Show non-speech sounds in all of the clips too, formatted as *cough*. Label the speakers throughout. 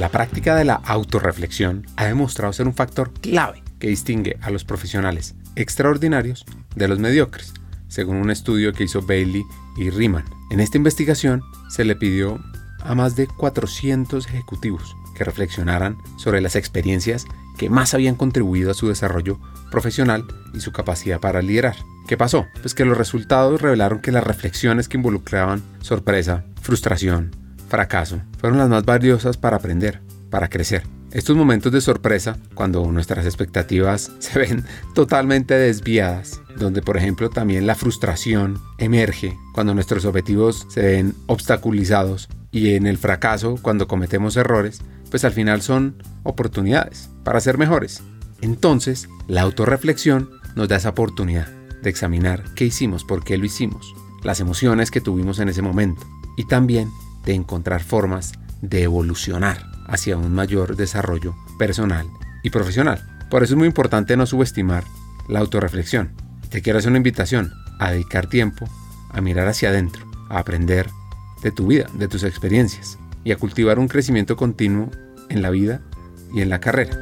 Speaker 1: La práctica de la autorreflexión ha demostrado ser un factor clave que distingue a los profesionales extraordinarios de los mediocres, según un estudio que hizo Bailey y Riemann. En esta investigación se le pidió a más de 400 ejecutivos que reflexionaran sobre las experiencias que más habían contribuido a su desarrollo profesional y su capacidad para liderar. ¿Qué pasó? Pues que los resultados revelaron que las reflexiones que involucraban sorpresa, frustración, fracaso, fueron las más valiosas para aprender, para crecer. Estos momentos de sorpresa, cuando nuestras expectativas *laughs* se ven totalmente desviadas, donde por ejemplo también la frustración emerge cuando nuestros objetivos se ven obstaculizados y en el fracaso cuando cometemos errores, pues al final son oportunidades para ser mejores. Entonces, la autorreflexión nos da esa oportunidad de examinar qué hicimos, por qué lo hicimos, las emociones que tuvimos en ese momento y también de encontrar formas de evolucionar hacia un mayor desarrollo personal y profesional. Por eso es muy importante no subestimar la autorreflexión. Te quiero hacer una invitación a dedicar tiempo a mirar hacia adentro, a aprender de tu vida, de tus experiencias y a cultivar un crecimiento continuo en la vida y en la carrera.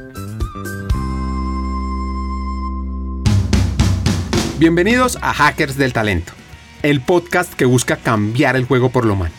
Speaker 1: Bienvenidos a Hackers del Talento, el podcast que busca cambiar el juego por lo humano.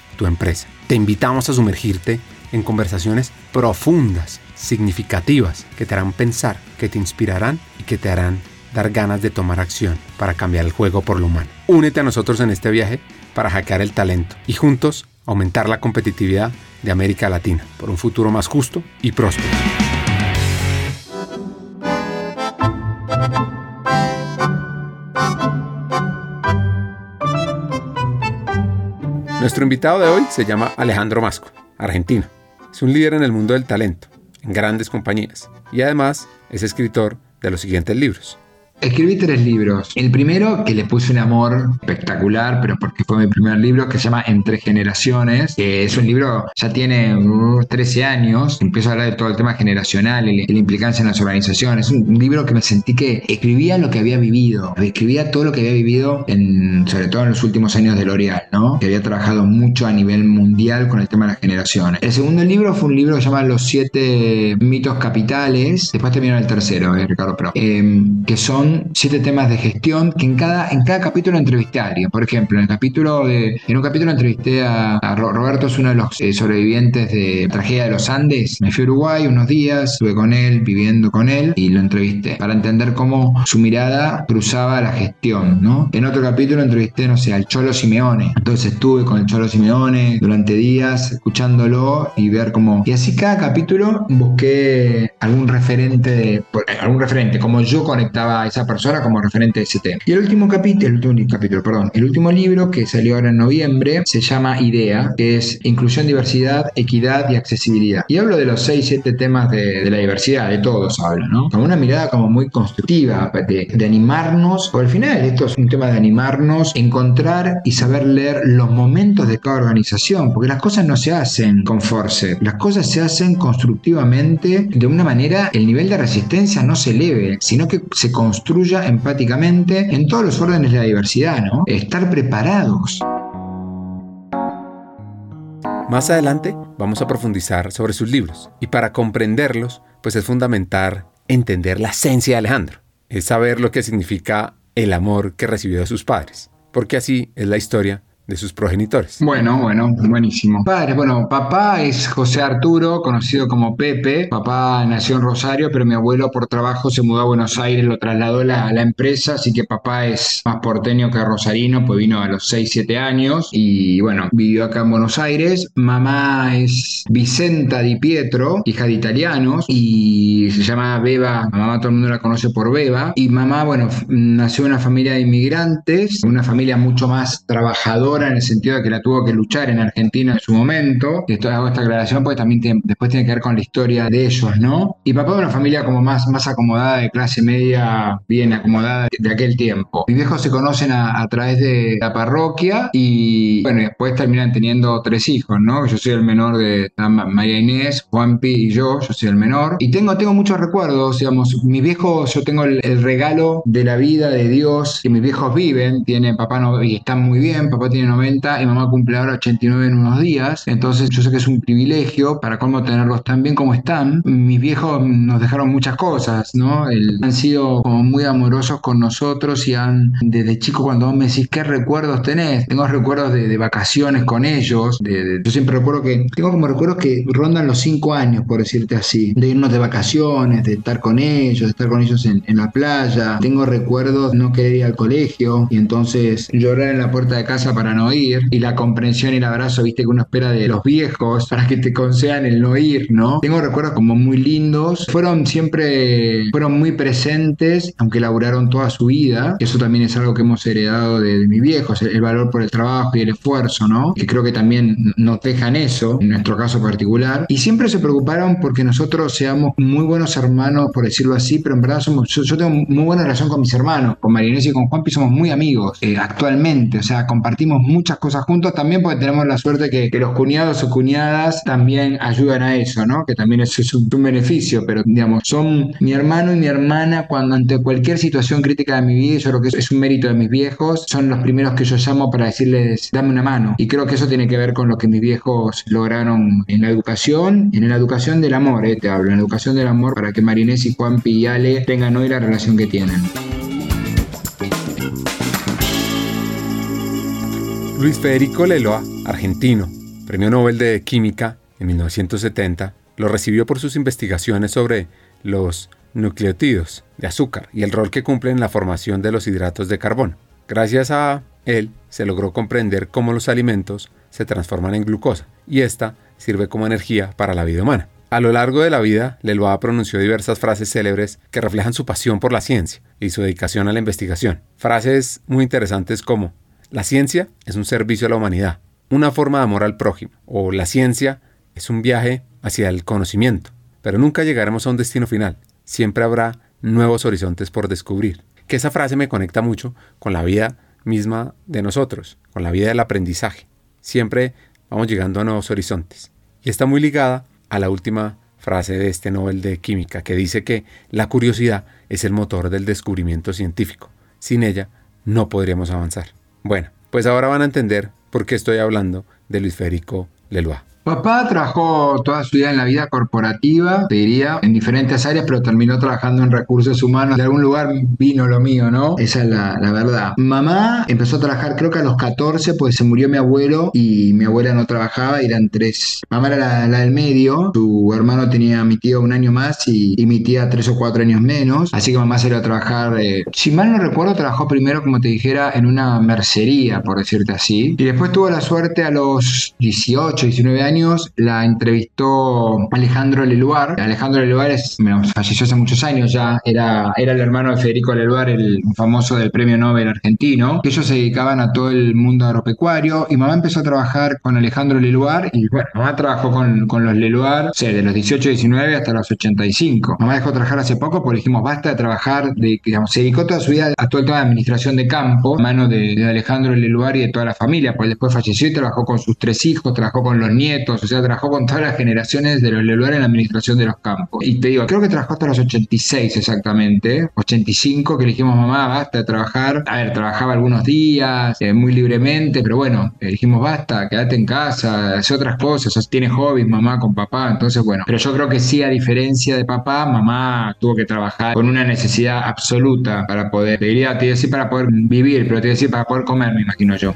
Speaker 1: tu empresa. Te invitamos a sumergirte en conversaciones profundas, significativas, que te harán pensar, que te inspirarán y que te harán dar ganas de tomar acción para cambiar el juego por lo humano. Únete a nosotros en este viaje para hackear el talento y juntos aumentar la competitividad de América Latina por un futuro más justo y próspero. Nuestro invitado de hoy se llama Alejandro Masco, argentino. Es un líder en el mundo del talento, en grandes compañías, y además es escritor de los siguientes libros.
Speaker 2: Escribí tres libros. El primero, que le puse un amor espectacular, pero porque fue mi primer libro, que se llama Entre Generaciones, es un libro, ya tiene 13 uh, años, empiezo a hablar de todo el tema generacional y la implicancia en las organizaciones. Es un libro que me sentí que escribía lo que había vivido, escribía todo lo que había vivido, sobre todo en los últimos años de L'Oreal, ¿no? Que había trabajado mucho a nivel mundial con el tema de las generaciones. El segundo libro fue un libro que se llama Los siete mitos capitales, después terminó el tercero, eh, Ricardo Pro, eh, que son siete temas de gestión que en cada, en cada capítulo entrevisté a alguien. Por ejemplo, en el capítulo de, en un capítulo entrevisté a, Roberto, es uno de los eh, sobrevivientes de tragedia de los Andes. Me fui a Uruguay unos días, estuve con él, viviendo con él y lo entrevisté para entender cómo su mirada cruzaba la gestión, ¿no? En otro capítulo entrevisté, no sé, al Cholo Simeone. Entonces estuve con el Cholo Simeone durante días escuchándolo y ver cómo... Y así cada capítulo busqué algún referente, algún referente, como yo conectaba esa persona como referente de ese tema. Y el último capítulo, el último capítulo, perdón, el último libro que salió ahora en noviembre se llama Idea, que es Inclusión, Diversidad, Equidad y Accesibilidad. Y hablo de los 6, 7 temas de, la diversidad, de todos hablo, ¿no? Con una mirada como muy constructiva, de, de animarnos, o al final esto es un tema de animarnos, encontrar y saber leer los momentos de cada organización, porque las cosas no se hacen con force, las cosas se hacen constructivamente, de una manera el nivel de resistencia no se eleve, sino que se construye empáticamente en todos los órdenes de la diversidad. Estar preparados.
Speaker 1: Más adelante vamos a profundizar sobre sus libros y para comprenderlos, pues es fundamental entender la esencia de Alejandro, es saber lo que significa el amor que recibió de sus padres, porque así es la historia de sus progenitores.
Speaker 2: Bueno, bueno, buenísimo. Padre, bueno, papá es José Arturo, conocido como Pepe. Papá nació en Rosario, pero mi abuelo por trabajo se mudó a Buenos Aires, lo trasladó a la, la empresa, así que papá es más porteño que rosarino, pues vino a los 6, 7 años y bueno, vivió acá en Buenos Aires. Mamá es Vicenta Di Pietro, hija de italianos, y se llama Beba, mamá todo el mundo la conoce por Beba. Y mamá, bueno, nació en una familia de inmigrantes, una familia mucho más trabajadora en el sentido de que la tuvo que luchar en Argentina en su momento. Esto hago esta aclaración porque también después tiene que ver con la historia de ellos, ¿no? Y papá de una familia como más, más acomodada, de clase media, bien acomodada de aquel tiempo. Mis viejos se conocen a, través de la parroquia y, bueno, después terminan teniendo tres hijos, ¿no? Yo soy el menor de María Inés, Juanpi y yo, yo soy el menor. Y tengo, tengo muchos recuerdos, digamos, mis viejos, yo tengo el, regalo de la vida de Dios, que mis viejos viven, tienen papá no, y están muy bien, papá tiene 90 y mamá cumple ahora 89 en unos días, entonces yo sé que es un privilegio para cómo tenerlos tan bien como están. Mis viejos nos dejaron muchas cosas, ¿no? han sido como muy amorosos con nosotros y han, desde chico cuando vos me decís, ¿qué recuerdos tenés? Tengo recuerdos de, vacaciones con ellos, de, yo siempre recuerdo que, tengo como recuerdos que rondan los 5 años, por decirte así, de irnos de vacaciones, de estar con ellos, de estar con ellos en, la playa. Tengo recuerdos de no querer ir al colegio y entonces llorar en la puerta de casa para no ir y la comprensión y el abrazo, viste, que uno espera de los viejos para que te concedan el no ir, ¿no? Tengo recuerdos como muy lindos. Fueron siempre, fueron muy presentes, aunque laburaron toda su vida. Eso también es algo que hemos heredado de, de mis viejos, el, valor por el trabajo y el esfuerzo, ¿no? Que creo que también nos dejan eso, en nuestro caso particular. Y siempre se preocuparon porque nosotros seamos muy buenos hermanos, por decirlo así, pero en verdad somos, yo, tengo muy buena relación con mis hermanos, con Marinés y con Juanpi somos muy amigos eh, actualmente, o sea, compartimos muchas cosas juntos también porque tenemos la suerte que, que los cuñados o cuñadas también ayudan a eso, ¿no? Que también es un, beneficio, pero digamos, son mi hermano y mi hermana cuando ante cualquier situación crítica de mi vida, yo creo que es un mérito de mis viejos, son los primeros que yo llamo para decirles, dame una mano. Y creo que eso tiene que ver con lo que mis viejos lograron en la educación, en la educación del amor, eh, te hablo, en la educación del amor para que Marinés y Juanpi y tengan hoy la relación que tienen.
Speaker 1: Luis Federico Leloa, argentino, premio Nobel de Química en 1970, lo recibió por sus investigaciones sobre los nucleótidos de azúcar y el rol que cumplen en la formación de los hidratos de carbono. Gracias a él se logró comprender cómo los alimentos se transforman en glucosa y esta sirve como energía para la vida humana. A lo largo de la vida, Leloa pronunció diversas frases célebres que reflejan su pasión por la ciencia y su dedicación a la investigación. Frases muy interesantes como, la ciencia es un servicio a la humanidad, una forma de amor al prójimo, o la ciencia es un viaje hacia el conocimiento, pero nunca llegaremos a un destino final, siempre habrá nuevos horizontes por descubrir. Que esa frase me conecta mucho con la vida misma de nosotros, con la vida del aprendizaje. Siempre vamos llegando a nuevos horizontes. Y está muy ligada a la última frase de este Nobel de Química, que dice que la curiosidad es el motor del descubrimiento científico. Sin ella no podríamos avanzar. Bueno, pues ahora van a entender por qué estoy hablando de Luis Federico Lelois.
Speaker 2: Papá trabajó toda su vida en la vida corporativa, te diría, en diferentes áreas, pero terminó trabajando en recursos humanos. De algún lugar vino lo mío, ¿no? Esa es la, verdad. Mamá empezó a trabajar creo que a los 14, pues se murió mi abuelo y mi abuela no trabajaba, eran tres. Mamá era la, del medio, su hermano tenía mi tío un año más y, mi tía tres o cuatro años menos, así que mamá iba a trabajar, eh, si mal no recuerdo, trabajó primero, como te dijera, en una mercería, por decirte así, y después tuvo la suerte a los 18, 19 años la entrevistó Alejandro Leluar. Alejandro Leluar es, falleció hace muchos años ya, era, era el hermano de Federico Leluar, el famoso del premio Nobel argentino, ellos se dedicaban a todo el mundo agropecuario y mamá empezó a trabajar con Alejandro Leluar y bueno, mamá trabajó con, con los Leluar, de los 18, 19 hasta los 85. Mamá dejó de trabajar hace poco porque dijimos basta de trabajar, de, digamos, se dedicó toda su vida a todo el tema de administración de campo, a mano de, de Alejandro Leluar y de toda la familia, pues después falleció y trabajó con sus tres hijos, trabajó con los nietos, o sea, trabajó con todas las generaciones de los Leluar en la administración de los campos. Y te digo, creo que trabajó hasta los 86 exactamente, 85, que le dijimos, mamá, basta de trabajar. A ver, trabajaba algunos días, eh, muy libremente, pero bueno, le dijimos, basta, quédate en casa, hace otras cosas, tiene hobbies, mamá con papá, entonces bueno, pero yo creo que sí, a diferencia de papá, mamá tuvo que trabajar con una necesidad absoluta para poder, te diría, te decir para poder vivir, pero te decir para poder comer, me imagino yo.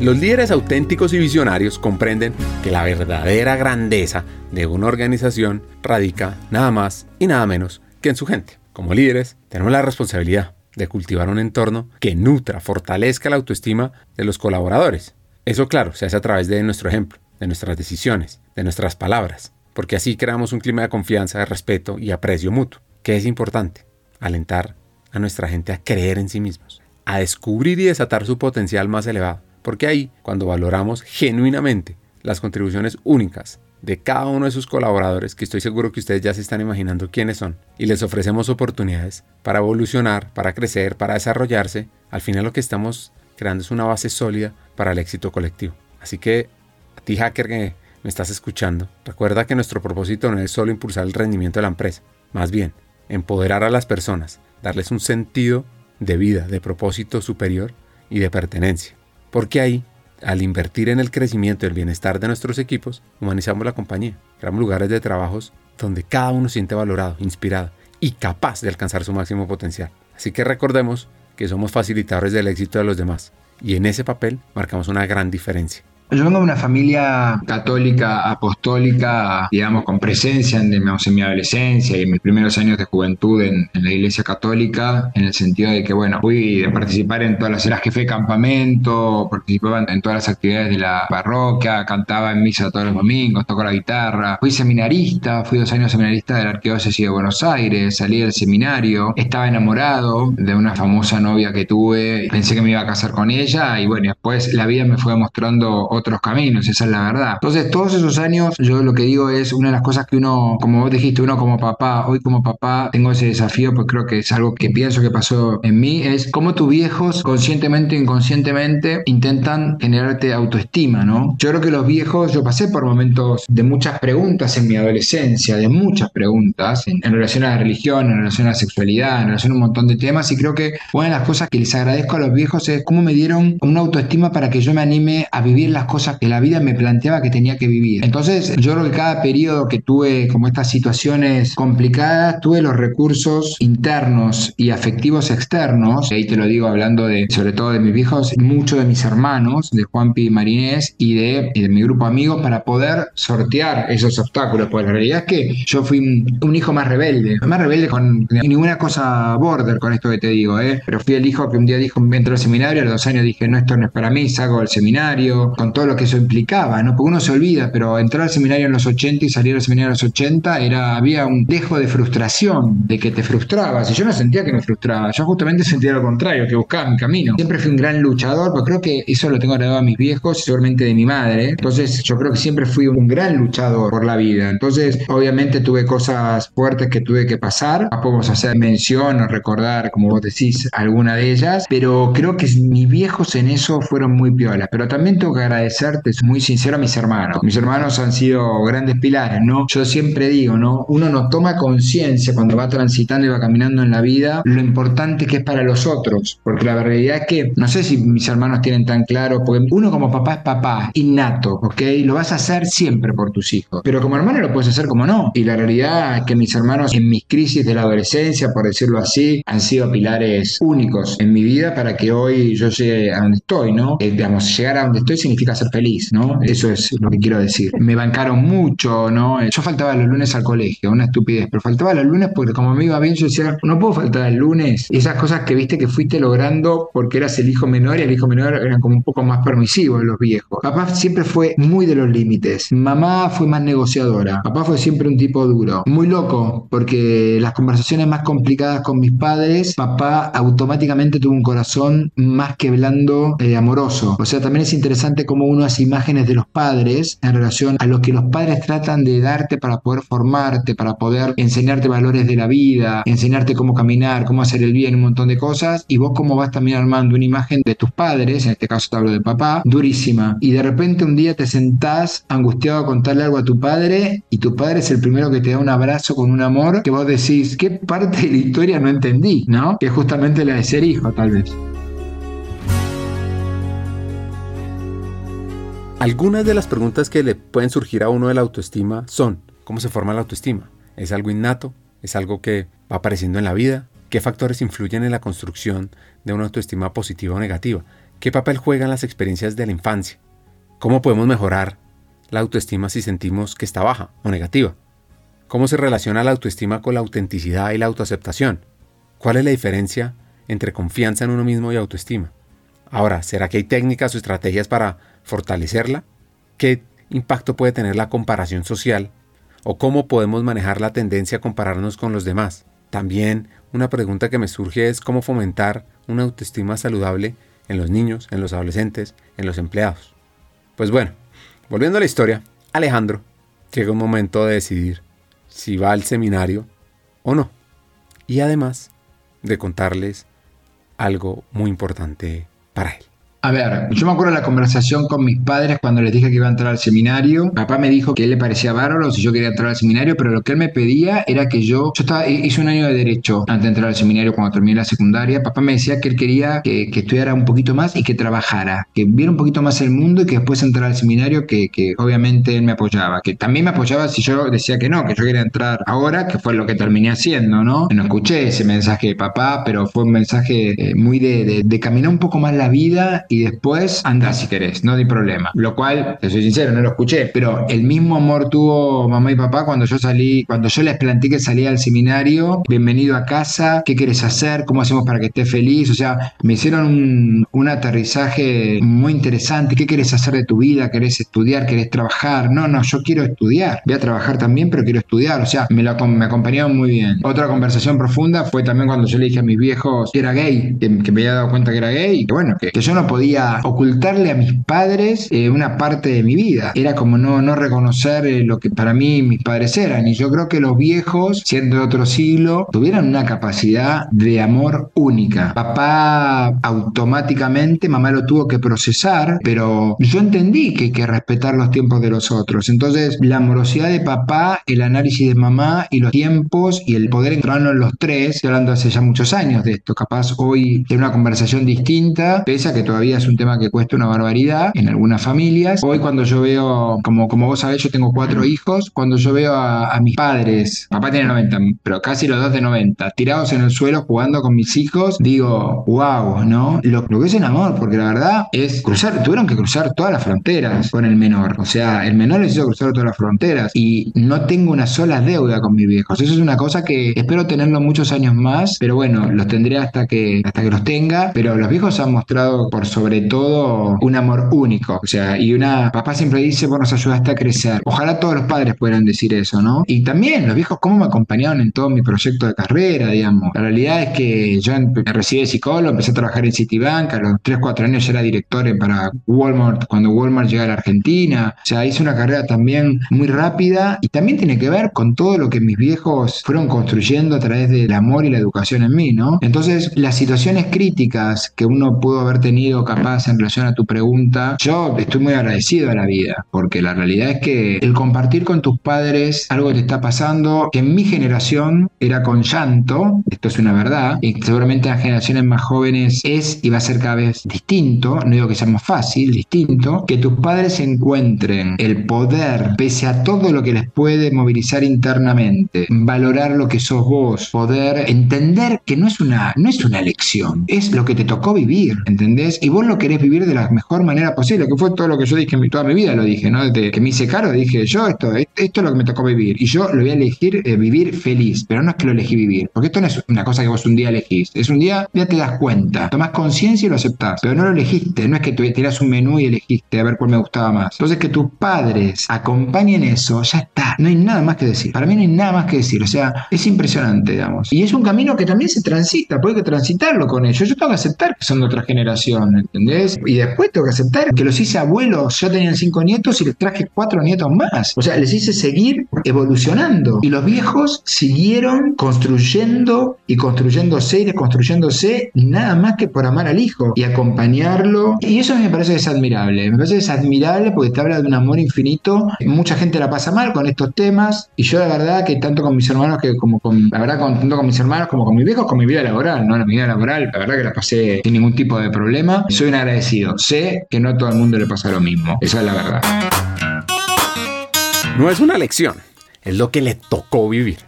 Speaker 1: Los líderes auténticos y visionarios comprenden que la verdadera grandeza de una organización radica nada más y nada menos que en su gente. Como líderes, tenemos la responsabilidad de cultivar un entorno que nutra, fortalezca la autoestima de los colaboradores. Eso, claro, se hace a través de nuestro ejemplo, de nuestras decisiones, de nuestras palabras, porque así creamos un clima de confianza, de respeto y aprecio mutuo, que es importante. alentar a nuestra gente a creer en sí mismos, a descubrir y desatar su potencial más elevado. Porque ahí, cuando valoramos genuinamente las contribuciones únicas de cada uno de sus colaboradores, que estoy seguro que ustedes ya se están imaginando quiénes son, y les ofrecemos oportunidades para evolucionar, para crecer, para desarrollarse, al final lo que estamos creando es una base sólida para el éxito colectivo. Así que a ti hacker que me estás escuchando, recuerda que nuestro propósito no es solo impulsar el rendimiento de la empresa, más bien empoderar a las personas, darles un sentido de vida, de propósito superior y de pertenencia. Porque ahí al invertir en el crecimiento y el bienestar de nuestros equipos, humanizamos la compañía, creamos lugares de trabajos donde cada uno siente valorado, inspirado y capaz de alcanzar su máximo potencial. Así que recordemos que somos facilitadores del éxito de los demás y en ese papel marcamos una gran diferencia.
Speaker 2: Yo vengo de una familia católica, apostólica, digamos, con presencia en, en mi adolescencia y en mis primeros años de juventud en, la iglesia católica, en el sentido de que, bueno, fui a participar en todas las eras que fue campamento, participaba en todas las actividades de la parroquia, cantaba en misa todos los domingos, tocó la guitarra, fui seminarista, fui dos años seminarista de la Arquidiócesis de Buenos Aires, salí del seminario, estaba enamorado de una famosa novia que tuve, pensé que me iba a casar con ella y bueno, después la vida me fue mostrando otros caminos, esa es la verdad. Entonces, todos esos años, yo lo que digo es una de las cosas que uno, como vos dijiste, uno como papá, hoy como papá tengo ese desafío, pues creo que es algo que pienso que pasó en mí, es cómo tus viejos, conscientemente o inconscientemente, intentan generarte autoestima, ¿no? Yo creo que los viejos, yo pasé por momentos de muchas preguntas en mi adolescencia, de muchas preguntas en, en relación a la religión, en relación a la sexualidad, en relación a un montón de temas, y creo que una de las cosas que les agradezco a los viejos es cómo me dieron una autoestima para que yo me anime a vivir las cosas que la vida me planteaba que tenía que vivir. Entonces, yo creo que cada periodo que tuve como estas situaciones complicadas, tuve los recursos internos y afectivos externos, y ahí te lo digo hablando de, sobre todo de mis viejos, mucho de mis hermanos, de Juanpi y Marinés, y de, de mi grupo amigos para poder sortear esos obstáculos. Pues la realidad es que yo fui un, hijo más rebelde, más rebelde con ninguna cosa border con esto que te digo, ¿eh? pero fui el hijo que un día dijo, entro al seminario, a los dos años dije, no, esto no es para mí, salgo del seminario, con todo lo que eso implicaba, ¿no? Porque uno se olvida, pero entrar al seminario en los 80 y salir al seminario en los 80 era, había un dejo de frustración, de que te frustrabas. Y yo no sentía que me frustraba, yo justamente sentía lo contrario, que buscaba mi camino. Siempre fui un gran luchador, pero creo que eso lo tengo heredado a mis viejos, seguramente de mi madre. Entonces, yo creo que siempre fui un gran luchador por la vida. Entonces, obviamente tuve cosas fuertes que tuve que pasar. Podemos hacer mención o recordar, como vos decís, alguna de ellas, pero creo que mis viejos en eso fueron muy piolas. Pero también tengo que agradecerte es muy sincero a mis hermanos. Mis hermanos han sido grandes pilares, ¿no? Yo siempre digo, ¿no? Uno no toma conciencia cuando va transitando y va caminando en la vida lo importante que es para los otros, porque la realidad es que, no sé si mis hermanos tienen tan claro, porque uno como papá es papá, innato, ¿ok? Lo vas a hacer siempre por tus hijos, pero como hermano lo puedes hacer como no. Y la realidad es que mis hermanos en mis crisis de la adolescencia, por decirlo así, han sido pilares únicos en mi vida para que hoy yo llegue a donde estoy, ¿no? Eh, digamos, llegar a donde estoy significa ser feliz ¿no? Eso es lo que quiero decir. Me bancaron mucho, ¿no? Yo faltaba los lunes al colegio, una estupidez, pero faltaba los lunes porque como me iba bien, yo decía, no puedo faltar el lunes. Esas cosas que viste que fuiste logrando porque eras el hijo menor y el hijo menor eran como un poco más permisivos los viejos. Papá siempre fue muy de los límites. Mamá fue más negociadora. Papá fue siempre un tipo duro. Muy loco, porque las conversaciones más complicadas con mis padres, papá automáticamente tuvo un corazón más que blando, eh, amoroso. O sea, también es interesante cómo uno así imágenes de los padres en relación a lo que los padres tratan de darte para poder formarte, para poder enseñarte valores de la vida, enseñarte cómo caminar, cómo hacer el bien, un montón de cosas, y vos cómo vas también armando una imagen de tus padres, en este caso te hablo de papá, durísima, y de repente un día te sentás angustiado a contarle algo a tu padre, y tu padre es el primero que te da un abrazo con un amor que vos decís, ¿qué parte de la historia no entendí? ¿No? Que es justamente la de ser hijo, tal vez.
Speaker 1: Algunas de las preguntas que le pueden surgir a uno de la autoestima son, ¿cómo se forma la autoestima? ¿Es algo innato? ¿Es algo que va apareciendo en la vida? ¿Qué factores influyen en la construcción de una autoestima positiva o negativa? ¿Qué papel juegan las experiencias de la infancia? ¿Cómo podemos mejorar la autoestima si sentimos que está baja o negativa? ¿Cómo se relaciona la autoestima con la autenticidad y la autoaceptación? ¿Cuál es la diferencia entre confianza en uno mismo y autoestima? Ahora, ¿será que hay técnicas o estrategias para fortalecerla? ¿Qué impacto puede tener la comparación social? ¿O cómo podemos manejar la tendencia a compararnos con los demás? También una pregunta que me surge es cómo fomentar una autoestima saludable en los niños, en los adolescentes, en los empleados. Pues bueno, volviendo a la historia, Alejandro llega un momento de decidir si va al seminario o no. Y además de contarles algo muy importante para él.
Speaker 2: A ver, yo me acuerdo de la conversación con mis padres cuando les dije que iba a entrar al seminario. Papá me dijo que él le parecía bárbaro si yo quería entrar al seminario, pero lo que él me pedía era que yo, yo estaba, hice un año de derecho antes de entrar al seminario cuando terminé la secundaria. Papá me decía que él quería que, estudiara un poquito más y que trabajara, que viera un poquito más el mundo y que después entrara al seminario, que, que obviamente él me apoyaba, que también me apoyaba si yo decía que no, que yo quería entrar ahora, que fue lo que terminé haciendo, ¿no? No escuché ese mensaje de papá, pero fue un mensaje eh, muy de, de caminar un poco más la vida y después anda si querés, no hay problema. Lo cual, te soy sincero, no lo escuché, pero el mismo amor tuvo mamá y papá cuando yo salí, cuando yo les planteé que salía al seminario, bienvenido a casa, ¿qué quieres hacer? ¿Cómo hacemos para que estés feliz? O sea, me hicieron un, un aterrizaje muy interesante. ¿Qué quieres hacer de tu vida? ¿Querés estudiar? ¿Querés trabajar? No, no, yo quiero estudiar. Voy a trabajar también, pero quiero estudiar. O sea, me, lo, me acompañaron muy bien. Otra conversación profunda fue también cuando yo le dije a mis viejos que era gay, que, me había dado cuenta que era gay que bueno, que, que yo no podía ocultarle a mis padres eh, una parte de mi vida. Era como no, no reconocer eh, lo que para mí mis padres eran. Y yo creo que los viejos, siendo de otro siglo, tuvieran una capacidad de amor única. Papá automáticamente, mamá lo tuvo que procesar, pero yo entendí que hay que respetar los tiempos de los otros. Entonces, la amorosidad de papá, el análisis de mamá y los tiempos y el poder encontrarnos en los tres, estoy hablando hace ya muchos años de esto, capaz hoy tiene una conversación distinta, pese a que todavía es un tema que cuesta una barbaridad en algunas familias. Hoy cuando yo veo, como, como vos sabés, yo tengo cuatro hijos, cuando yo veo a, mis padres, papá tiene 90, pero casi los dos de 90, tirados en el suelo jugando con mis hijos, digo, wow, ¿no? Lo, lo que es el amor, porque la verdad es cruzar, tuvieron que cruzar todas las fronteras con el menor. O sea, el menor les hizo cruzar todas las fronteras y no tengo una sola deuda con mis viejos. Eso es una cosa que espero tenerlo muchos años más, pero bueno, los tendré hasta que, hasta que los tenga. Pero los viejos han mostrado por sobre todo un amor único. O sea, y una, papá siempre dice, vos nos ayudaste a crecer. Ojalá todos los padres pudieran decir eso, ¿no? Y también los viejos, cómo me acompañaron en todo mi proyecto de carrera, digamos. La realidad es que yo me recibí de psicólogo, empecé a trabajar en Citibank, a los 3, 4 años ya era director para Walmart, cuando Walmart llega a la Argentina. O sea, hice una carrera también muy rápida y también tiene que ver con todo lo que mis viejos fueron construyendo a través del amor y la educación en mí, ¿no? Entonces, las situaciones críticas que uno pudo haber tenido capaz en relación a tu pregunta, yo estoy muy agradecido a la vida, porque la realidad es que el compartir con tus padres algo que te está pasando, en mi generación era con llanto, esto es una verdad, y seguramente en las generaciones más jóvenes es y va a ser cada vez distinto, no digo que sea más fácil, distinto, que tus padres encuentren el poder, pese a todo lo que les puede movilizar internamente, valorar lo que sos vos, poder entender que no es una, no es una elección, es lo que te tocó vivir, ¿entendés? Y vos lo querés vivir de la mejor manera posible, que fue todo lo que yo dije en toda mi vida, lo dije, ¿no? Desde que me hice caro, dije, yo esto, esto es lo que me tocó vivir, y yo lo voy a elegir eh, vivir feliz, pero no es que lo elegí vivir, porque esto no es una cosa que vos un día elegís, es un día, ya te das cuenta, tomás conciencia y lo aceptás, pero no lo elegiste, no es que tú tirás un menú y elegiste a ver cuál me gustaba más. Entonces que tus padres acompañen eso, ya está, no hay nada más que decir, para mí no hay nada más que decir, o sea, es impresionante, digamos, y es un camino que también se transita, puede que transitarlo con ellos, yo tengo que aceptar que son de otra generación, ¿entendés? Y después tengo que aceptar que los hice abuelos, ya tenían cinco nietos y les traje cuatro nietos más, o sea, les hice seguir evolucionando, y los viejos siguieron construyendo y construyéndose y construyéndose nada más que por amar al hijo y acompañarlo, y eso me parece que es admirable, me parece que es admirable porque te habla de un amor infinito, mucha gente la pasa mal con estos temas, y yo la verdad que tanto con mis hermanos que como con, la verdad, tanto con mis hermanos como con mis viejos, con mi vida laboral, ¿no? La vida laboral, la verdad que la pasé sin ningún tipo de problema. Soy un agradecido. Sé que no a todo el mundo le pasa lo mismo. Esa es la verdad.
Speaker 1: No es una lección, es lo que le tocó vivir.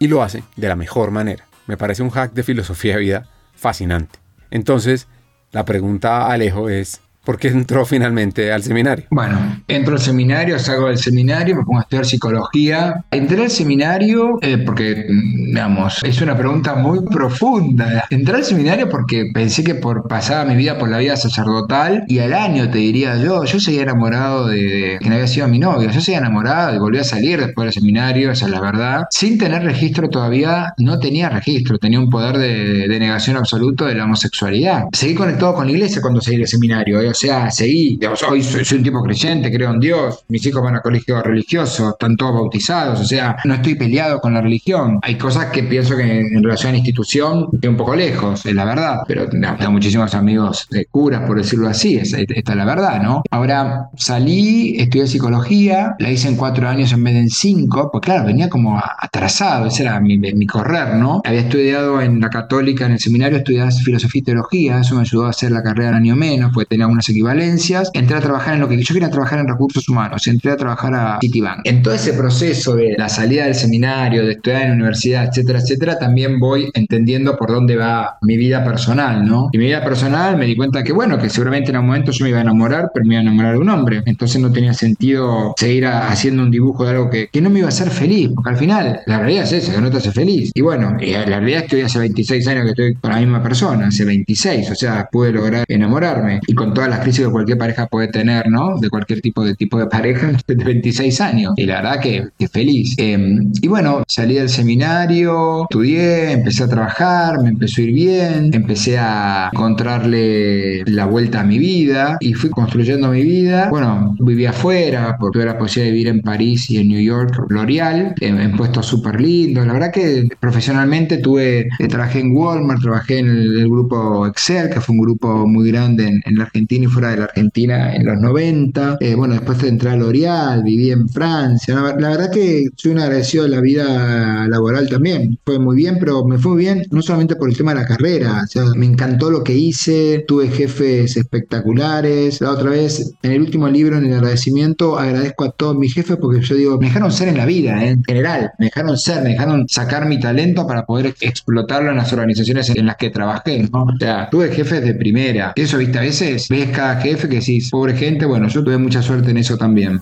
Speaker 1: Y lo hace de la mejor manera. Me parece un hack de filosofía de vida fascinante. Entonces, la pregunta a Alejo es, ¿Por qué entró finalmente al seminario?
Speaker 2: Bueno, entro al seminario, salgo del seminario, me pongo a estudiar psicología. Entré al seminario eh, porque, digamos, es una pregunta muy profunda. Entré al seminario porque pensé que por pasaba mi vida por la vida sacerdotal y al año, te diría yo, yo seguía enamorado de, quien había sido mi novio. Yo seguía enamorado y volví a salir después del seminario, esa es la verdad. Sin tener registro todavía, no tenía registro, tenía un poder de, negación absoluto de la homosexualidad. Seguí conectado con la iglesia cuando salí del seminario. O sea, seguí, hoy soy, un tipo creyente, creo en Dios, mis hijos van a colegio religioso, están todos bautizados, o sea, no estoy peleado con la religión. Hay cosas que pienso que en relación a la institución estoy un poco lejos, es la verdad, pero tengo muchísimos amigos de curas, por decirlo así, esta es la verdad, ¿no? Ahora, salí, estudié psicología, la hice en cuatro años en vez de en cinco, pues claro, venía como atrasado, ese era mi, mi correr, ¿no? Había estudiado en la católica, en el seminario, estudié filosofía y teología, eso me ayudó a hacer la carrera un año menos, porque tenía equivalencias, entré a trabajar en lo que yo quería trabajar en recursos humanos, entré a trabajar a Citibank. En todo ese proceso de la salida del seminario, de estudiar en la universidad, etcétera, etcétera, también voy entendiendo por dónde va mi vida personal, ¿no? Y mi vida personal me di cuenta que, bueno, que seguramente en un momento yo me iba a enamorar, pero me iba a enamorar de un hombre. Entonces no tenía sentido seguir a, haciendo un dibujo de algo que, que, no me iba a hacer feliz, porque al final la realidad es esa, que no te hace feliz. Y bueno, y la realidad es que hoy hace 26 años que estoy con la misma persona, hace 26, o sea, pude lograr enamorarme. Y con todas las crisis que cualquier pareja puede tener, ¿no? De cualquier tipo de tipo de pareja, *laughs* de 26 años. Y la verdad que, que feliz. Eh, y bueno, salí del seminario, estudié, empecé a trabajar, me empezó a ir bien, empecé a encontrarle la vuelta a mi vida y fui construyendo mi vida. Bueno, viví afuera, porque tuve la posibilidad de vivir en París y en New York, L'Oreal, en, en puestos súper lindos. La verdad que profesionalmente tuve, trabajé en Walmart, trabajé en el, el, grupo Excel, que fue un grupo muy grande en, en, la Argentina fuera de la Argentina en los 90. Eh, bueno, después entré a L'Oreal, viví en Francia. La, verdad que soy un agradecido de la vida laboral también. Fue muy bien, pero me fue muy bien no solamente por el tema de la carrera. Me encantó lo que hice, tuve jefes espectaculares. La otra vez, en el último libro, en el agradecimiento, agradezco a todos mis jefes porque yo digo, me dejaron ser en la vida, ¿eh? en general. Me dejaron ser, me dejaron sacar mi talento para poder explotarlo en las organizaciones en las que trabajé. O sea, tuve jefes de primera. Eso, viste, a veces ves cada jefe que decís, pobre gente, bueno, yo tuve mucha suerte en eso también.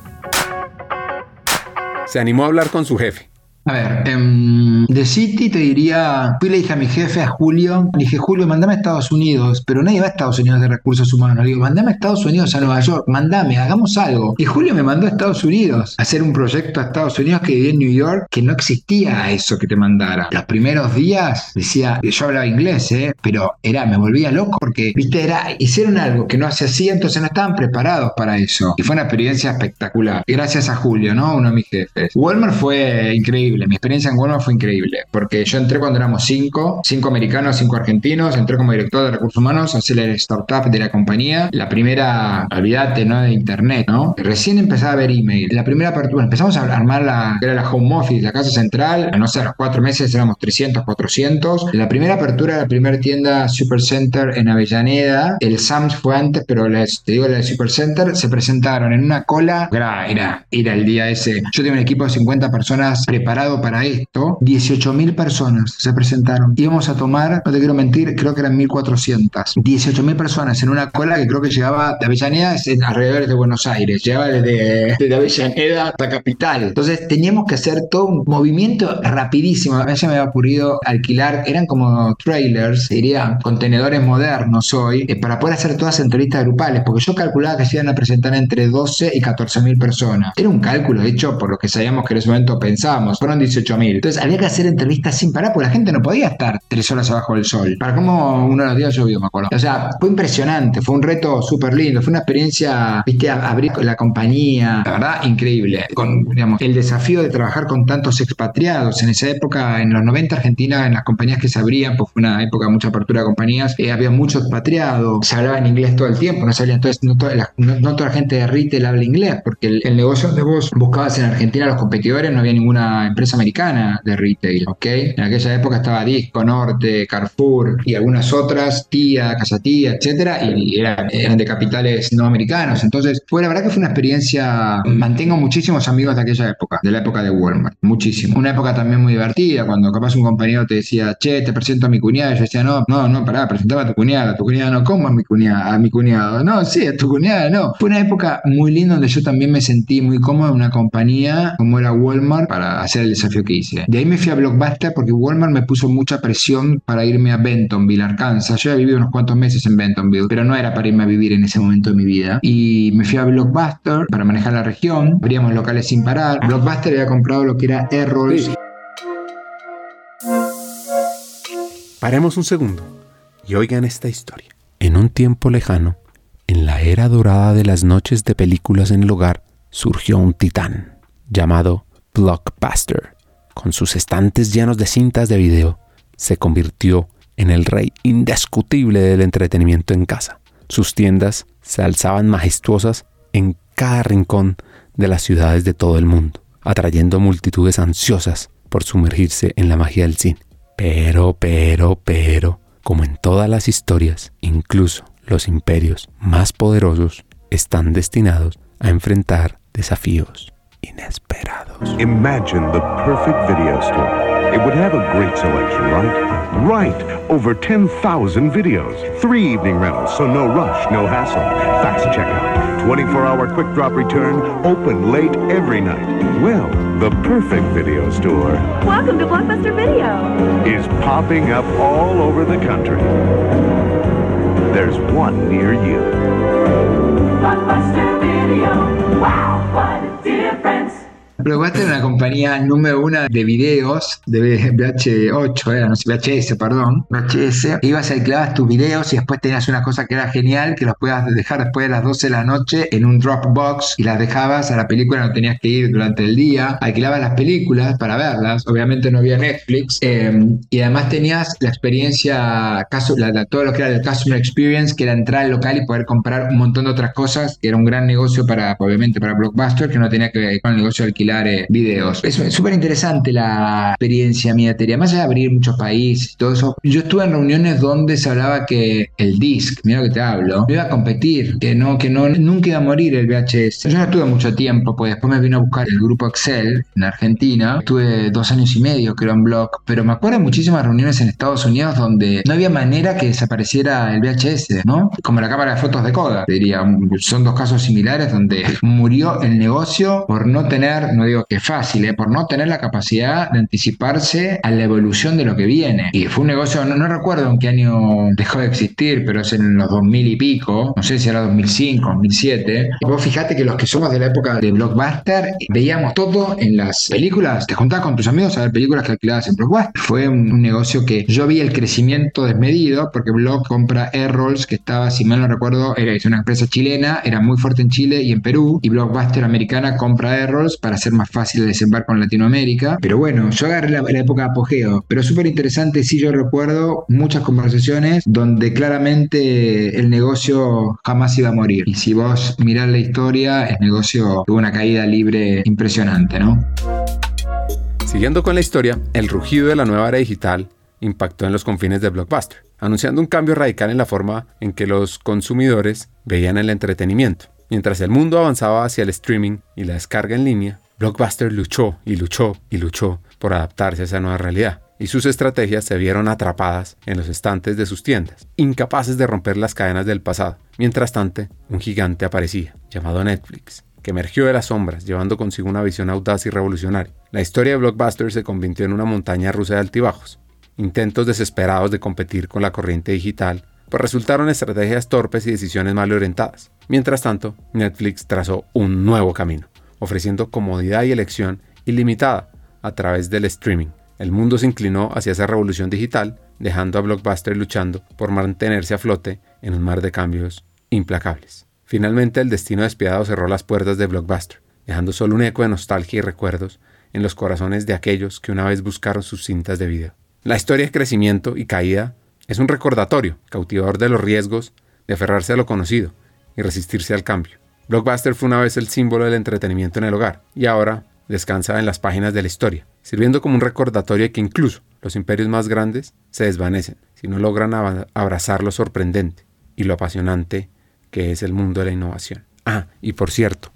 Speaker 1: Se animó a hablar con su jefe.
Speaker 2: A ver, um, de City te diría, fui le dije a mi jefe, a Julio, le dije, Julio, mandame a Estados Unidos, pero nadie va a Estados Unidos de recursos humanos. Le digo, mandame a Estados Unidos, a Nueva York, mandame, hagamos algo. Y Julio me mandó a Estados Unidos a hacer un proyecto a Estados Unidos que vivía en New York, que no existía eso que te mandara. Los primeros días decía, yo hablaba inglés, ¿eh? pero era, me volvía loco porque, viste, era, hicieron algo que no se hacía, entonces no estaban preparados para eso. Y fue una experiencia espectacular. Gracias a Julio, ¿no? Uno de mis jefes. Walmart fue increíble. Mi experiencia en Walmart fue increíble, porque yo entré cuando éramos cinco, cinco americanos, cinco argentinos, entré como director de recursos humanos, a hacer el startup de la compañía. La primera, olvídate, ¿no? De internet, ¿no? Recién empezaba a ver email. La primera apertura, empezamos a armar la, era la home office, la casa central, no sé, a los cuatro meses éramos 300, 400. La primera apertura de la primera tienda Supercenter en Avellaneda, el Sams fue antes, pero les, te digo, la de Supercenter, se presentaron en una cola, era, era, era el día ese. Yo tenía un equipo de 50 personas preparado para esto, 18.000 personas se presentaron. Íbamos a tomar, no te quiero mentir, creo que eran 1.400. 18.000 personas en una cola que creo que llegaba de Avellaneda, alrededor de Buenos Aires, llegaba desde, desde Avellaneda hasta Capital. Entonces teníamos que hacer todo un movimiento rapidísimo. A mí se me había ocurrido alquilar, eran como trailers, diría, contenedores modernos hoy, eh, para poder hacer todas entrevistas grupales, porque yo calculaba que se iban a presentar entre 12 y 14.000 personas. Era un cálculo hecho por lo que sabíamos que en ese momento pensábamos. Fueron 18.000. Entonces había que hacer entrevistas sin parar porque la gente no podía estar tres horas abajo del sol. Para como uno de los días llovió, me acuerdo. O sea, fue impresionante, fue un reto súper lindo, fue una experiencia, viste, abrir la compañía, la verdad, increíble. Con, digamos, el desafío de trabajar con tantos expatriados. En esa época, en los 90, Argentina, en las compañías que se abrían, pues fue una época de mucha apertura de compañías, eh, había muchos expatriados, se hablaba en inglés todo el tiempo, no salía, entonces no toda la, no, no toda la gente de retail habla inglés, porque el, el negocio donde vos buscabas en Argentina los competidores, no había ninguna empresa americana de retail. ¿ok? En aquella época estaba Disco, Norte, Carrefour y algunas otras, Tía, Casa Tía, etcétera, y eran, eran de capitales no americanos. Entonces, fue la verdad que fue una experiencia. Mantengo muchísimos amigos de aquella época, de la época de Walmart, muchísimo. Una época también muy divertida, cuando capaz un compañero te decía, che, te presento a mi cuñada, y yo decía, no, no, no, pará, presentaba a tu cuñada, a tu cuñada no, ¿cómo a mi cuñada? A mi cuñado, no, sí, a tu cuñada no. Fue una época muy linda donde yo también me sentí muy cómodo en una compañía como era Walmart para hacer el desafío que hice. De ahí me fui a Blockbuster porque Walmart me puso mucha presión para irme a Bentonville, Arkansas. Yo había vivido unos cuantos meses en Bentonville, pero no era para irme a vivir en ese momento de mi vida. Y me fui a Blockbuster para manejar la región. Abríamos locales sin parar. Blockbuster había comprado lo que era Errols.
Speaker 1: Paremos un segundo y oigan esta historia. En un tiempo lejano, en la era dorada de las noches de películas en el hogar, surgió un titán llamado Blockbuster. Con sus estantes llenos de cintas de video, se convirtió en el rey indiscutible del entretenimiento en casa. Sus tiendas se alzaban majestuosas en cada rincón de las ciudades de todo el mundo, atrayendo multitudes ansiosas por sumergirse en la magia del cine. Pero, pero, pero, como en todas las historias, incluso los imperios más poderosos están destinados a enfrentar desafíos inesperados.
Speaker 3: Imagine the perfect video store. It would have a great selection, right? Right. Over 10,000 videos. Three evening rentals, so no rush, no hassle. Fast checkout. 24 hour quick drop return. Open late every night. Well, the perfect video store
Speaker 4: Welcome to Blockbuster Video.
Speaker 3: is popping up all over the country. There's one near you.
Speaker 4: Blockbuster Video. Wow, what a difference.
Speaker 2: Blockbuster era una compañía número una de videos de VH8, era, no sé, VHS, perdón, VHS. Ibas y alquilabas tus videos y después tenías una cosa que era genial, que los podías dejar después de las 12 de la noche en un Dropbox y las dejabas a la película, no tenías que ir durante el día. Alquilabas las películas para verlas, obviamente no había Netflix. eh, y además tenías la experiencia, caso- la- la- todo lo que era el Customer Experience, que era entrar al local y poder comprar un montón de otras cosas, que era un gran negocio para, obviamente, para Blockbuster, que no tenía que ver con el negocio de eh, videos. Es súper interesante la experiencia mía, Teria. Más allá de abrir muchos países y todo eso, yo estuve en reuniones donde se hablaba que el disc, mira lo que te hablo, iba a competir, que no, que no, nunca iba a morir el VHS. Yo no estuve mucho tiempo, pues después me vino a buscar el grupo Excel en Argentina. Estuve dos años y medio, creo, en Block, pero me acuerdo de muchísimas reuniones en Estados Unidos donde no había manera que desapareciera el VHS, ¿no? Como la cámara de fotos de Kodak, diría. Son dos casos similares donde murió el negocio por no tener, no digo que fácil, ¿eh? por no tener la capacidad de anticiparse a la evolución de lo que viene. Y fue un negocio, no, no recuerdo en qué año dejó de existir, pero es en los 2000 y pico, no sé si era 2005, 2007. Y vos fijate que los que somos de la época de Blockbuster, veíamos todo en las películas, te juntabas con tus amigos a ver películas que alquilabas en Blockbuster. Fue un, un negocio que yo vi el crecimiento desmedido, porque Block compra Errols, que estaba, si mal no recuerdo, era una empresa chilena, era muy fuerte en Chile y en Perú, y Blockbuster americana compra Errols para hacer más fácil el desembarco en Latinoamérica. Pero bueno, yo agarré la, época de apogeo, pero súper interesante, sí yo recuerdo muchas conversaciones donde claramente el negocio jamás iba a morir. Y si vos mirás la historia, el negocio tuvo una caída libre impresionante, ¿no?
Speaker 1: Siguiendo con la historia, el rugido de la nueva era digital impactó en los confines de Blockbuster, anunciando un cambio radical en la forma en que los consumidores veían el entretenimiento. Mientras el mundo avanzaba hacia el streaming y la descarga en línea, Blockbuster luchó y luchó y luchó por adaptarse a esa nueva realidad, y sus estrategias se vieron atrapadas en los estantes de sus tiendas, incapaces de romper las cadenas del pasado. Mientras tanto, un gigante aparecía, llamado Netflix, que emergió de las sombras, llevando consigo una visión audaz y revolucionaria. La historia de Blockbuster se convirtió en una montaña rusa de altibajos. Intentos desesperados de competir con la corriente digital, pues resultaron estrategias torpes y decisiones mal orientadas. Mientras tanto, Netflix trazó un nuevo camino, ofreciendo comodidad y elección ilimitada a través del streaming. El mundo se inclinó hacia esa revolución digital, dejando a Blockbuster luchando por mantenerse a flote en un mar de cambios implacables. Finalmente, el destino despiadado cerró las puertas de Blockbuster, dejando solo un eco de nostalgia y recuerdos en los corazones de aquellos que una vez buscaron sus cintas de video. La historia de crecimiento y caída es un recordatorio cautivador de los riesgos de aferrarse a lo conocido y resistirse al cambio. Blockbuster fue una vez el símbolo del entretenimiento en el hogar y ahora descansa en las páginas de la historia, sirviendo como un recordatorio de que incluso los imperios más grandes se desvanecen si no logran abrazar lo sorprendente y lo apasionante que es el mundo de la innovación. Ah, y por cierto,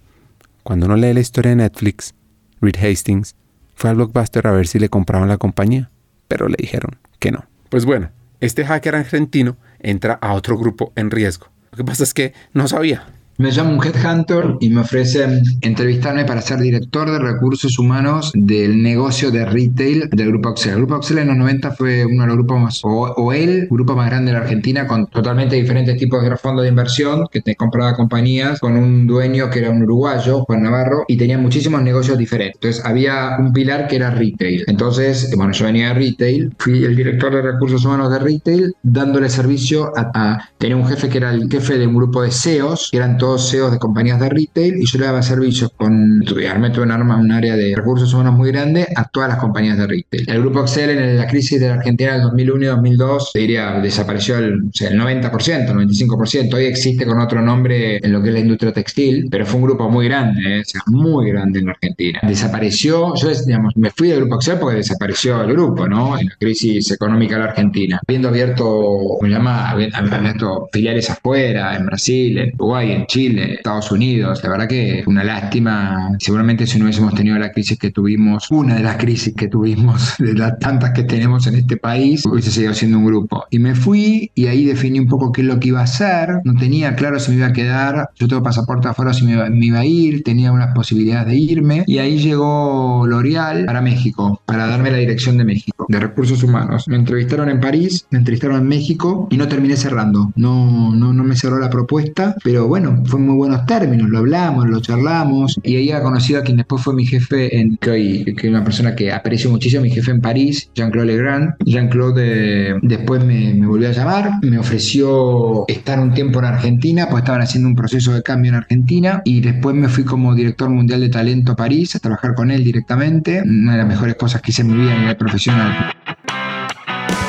Speaker 1: cuando uno lee la historia de Netflix, Reed Hastings fue al Blockbuster a ver si le compraban la compañía, pero le dijeron que no. Pues bueno, este hacker argentino entra a otro grupo en riesgo. Lo que pasa es que no sabía,
Speaker 2: me llama un headhunter y me ofrece entrevistarme para ser director de recursos humanos del negocio de retail del Grupo Oxel. El Grupo Oxel en los 90 fue uno de los grupos más, o, el grupo más grande de la Argentina con totalmente diferentes tipos de fondos de inversión que te compraba compañías con un dueño que era un uruguayo, Juan Navarro, y tenía muchísimos negocios diferentes. Entonces había un pilar que era retail. Entonces, bueno, yo venía de retail, fui el director de recursos humanos de retail, dándole servicio a, a tenía un jefe que era el jefe de un grupo de CEOs, que eran todos CEOs de compañías de retail y yo le daba servicios con estudiarme todo un arma, un área de recursos humanos muy grande a todas las compañías de retail. El grupo Excel en la crisis de la Argentina del 2001 y 2002, diría, desapareció el, el 90%, el 95%. Hoy existe con otro nombre en lo que es la industria textil, pero fue un grupo muy grande, ¿eh? o sea, muy grande en la Argentina. Desapareció, yo digamos, me fui del grupo Excel porque desapareció el grupo, ¿no? En la crisis económica de la Argentina. Habiendo abierto, me llama, abierto filiales afuera, en Brasil, en Uruguay, en Chile, Estados Unidos. La verdad que una lástima. Seguramente si no hubiésemos tenido la crisis que tuvimos, una de las crisis que tuvimos, *laughs* de las tantas que tenemos en este país, hubiese seguido siendo un grupo. Y me fui y ahí definí un poco qué es lo que iba a hacer. No tenía claro si me iba a quedar. Yo tengo pasaporte afuera si me iba, me iba a ir. Tenía unas posibilidades de irme. Y ahí llegó L'Oreal para México, para darme la dirección de México, de recursos humanos. Me entrevistaron en París, me entrevistaron en México y no terminé cerrando. No, no, no me cerró la propuesta, pero bueno, fue muy buenos términos, lo hablamos, lo charlamos, y ha conocido a quien después fue mi jefe en, que que una persona que aprecio muchísimo, mi jefe en París, Jean-Claude Legrand. Jean-Claude eh, después me, me, volvió a llamar, me ofreció estar un tiempo en Argentina, pues estaban haciendo un proceso de cambio en Argentina, y después me fui como director mundial de talento a París a trabajar con él directamente, una de las mejores cosas que hice en mi vida a nivel profesional.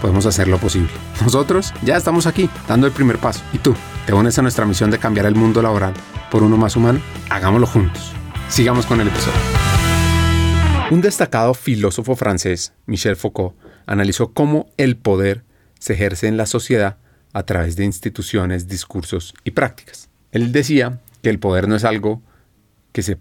Speaker 1: podemos hacer lo posible. Nosotros ya estamos aquí, dando el primer paso. ¿Y tú? ¿Te unes a nuestra misión de cambiar el mundo laboral por uno más humano? Hagámoslo juntos. Sigamos con el episodio. Un destacado filósofo francés, Michel Foucault, analizó cómo el poder se ejerce en la sociedad a través de instituciones, discursos y prácticas. Él decía que el poder no es algo que se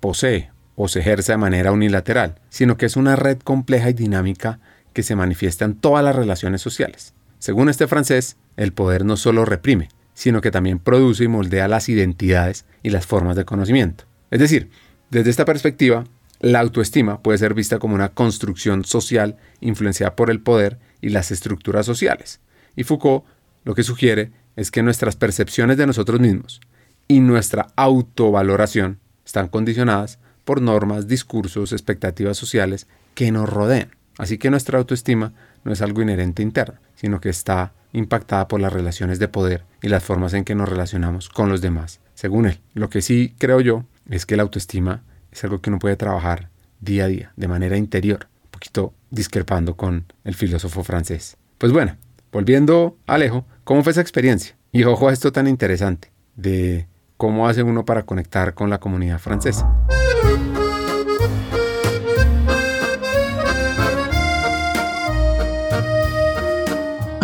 Speaker 1: posee o se ejerce de manera unilateral, sino que es una red compleja y dinámica que se manifiesta en todas las relaciones sociales. Según este francés, el poder no solo reprime, sino que también produce y moldea las identidades y las formas de conocimiento. Es decir, desde esta perspectiva, la autoestima puede ser vista como una construcción social influenciada por el poder y las estructuras sociales. Y Foucault lo que sugiere es que nuestras percepciones de nosotros mismos y nuestra autovaloración están condicionadas por normas, discursos, expectativas sociales que nos rodean. Así que nuestra autoestima no es algo inherente interno, sino que está impactada por las relaciones de poder y las formas en que nos relacionamos con los demás, según él. Lo que sí creo yo es que la autoestima es algo que uno puede trabajar día a día, de manera interior, un poquito discrepando con el filósofo francés. Pues bueno, volviendo a Alejo, ¿cómo fue esa experiencia? Y ojo a esto tan interesante de cómo hace uno para conectar con la comunidad francesa.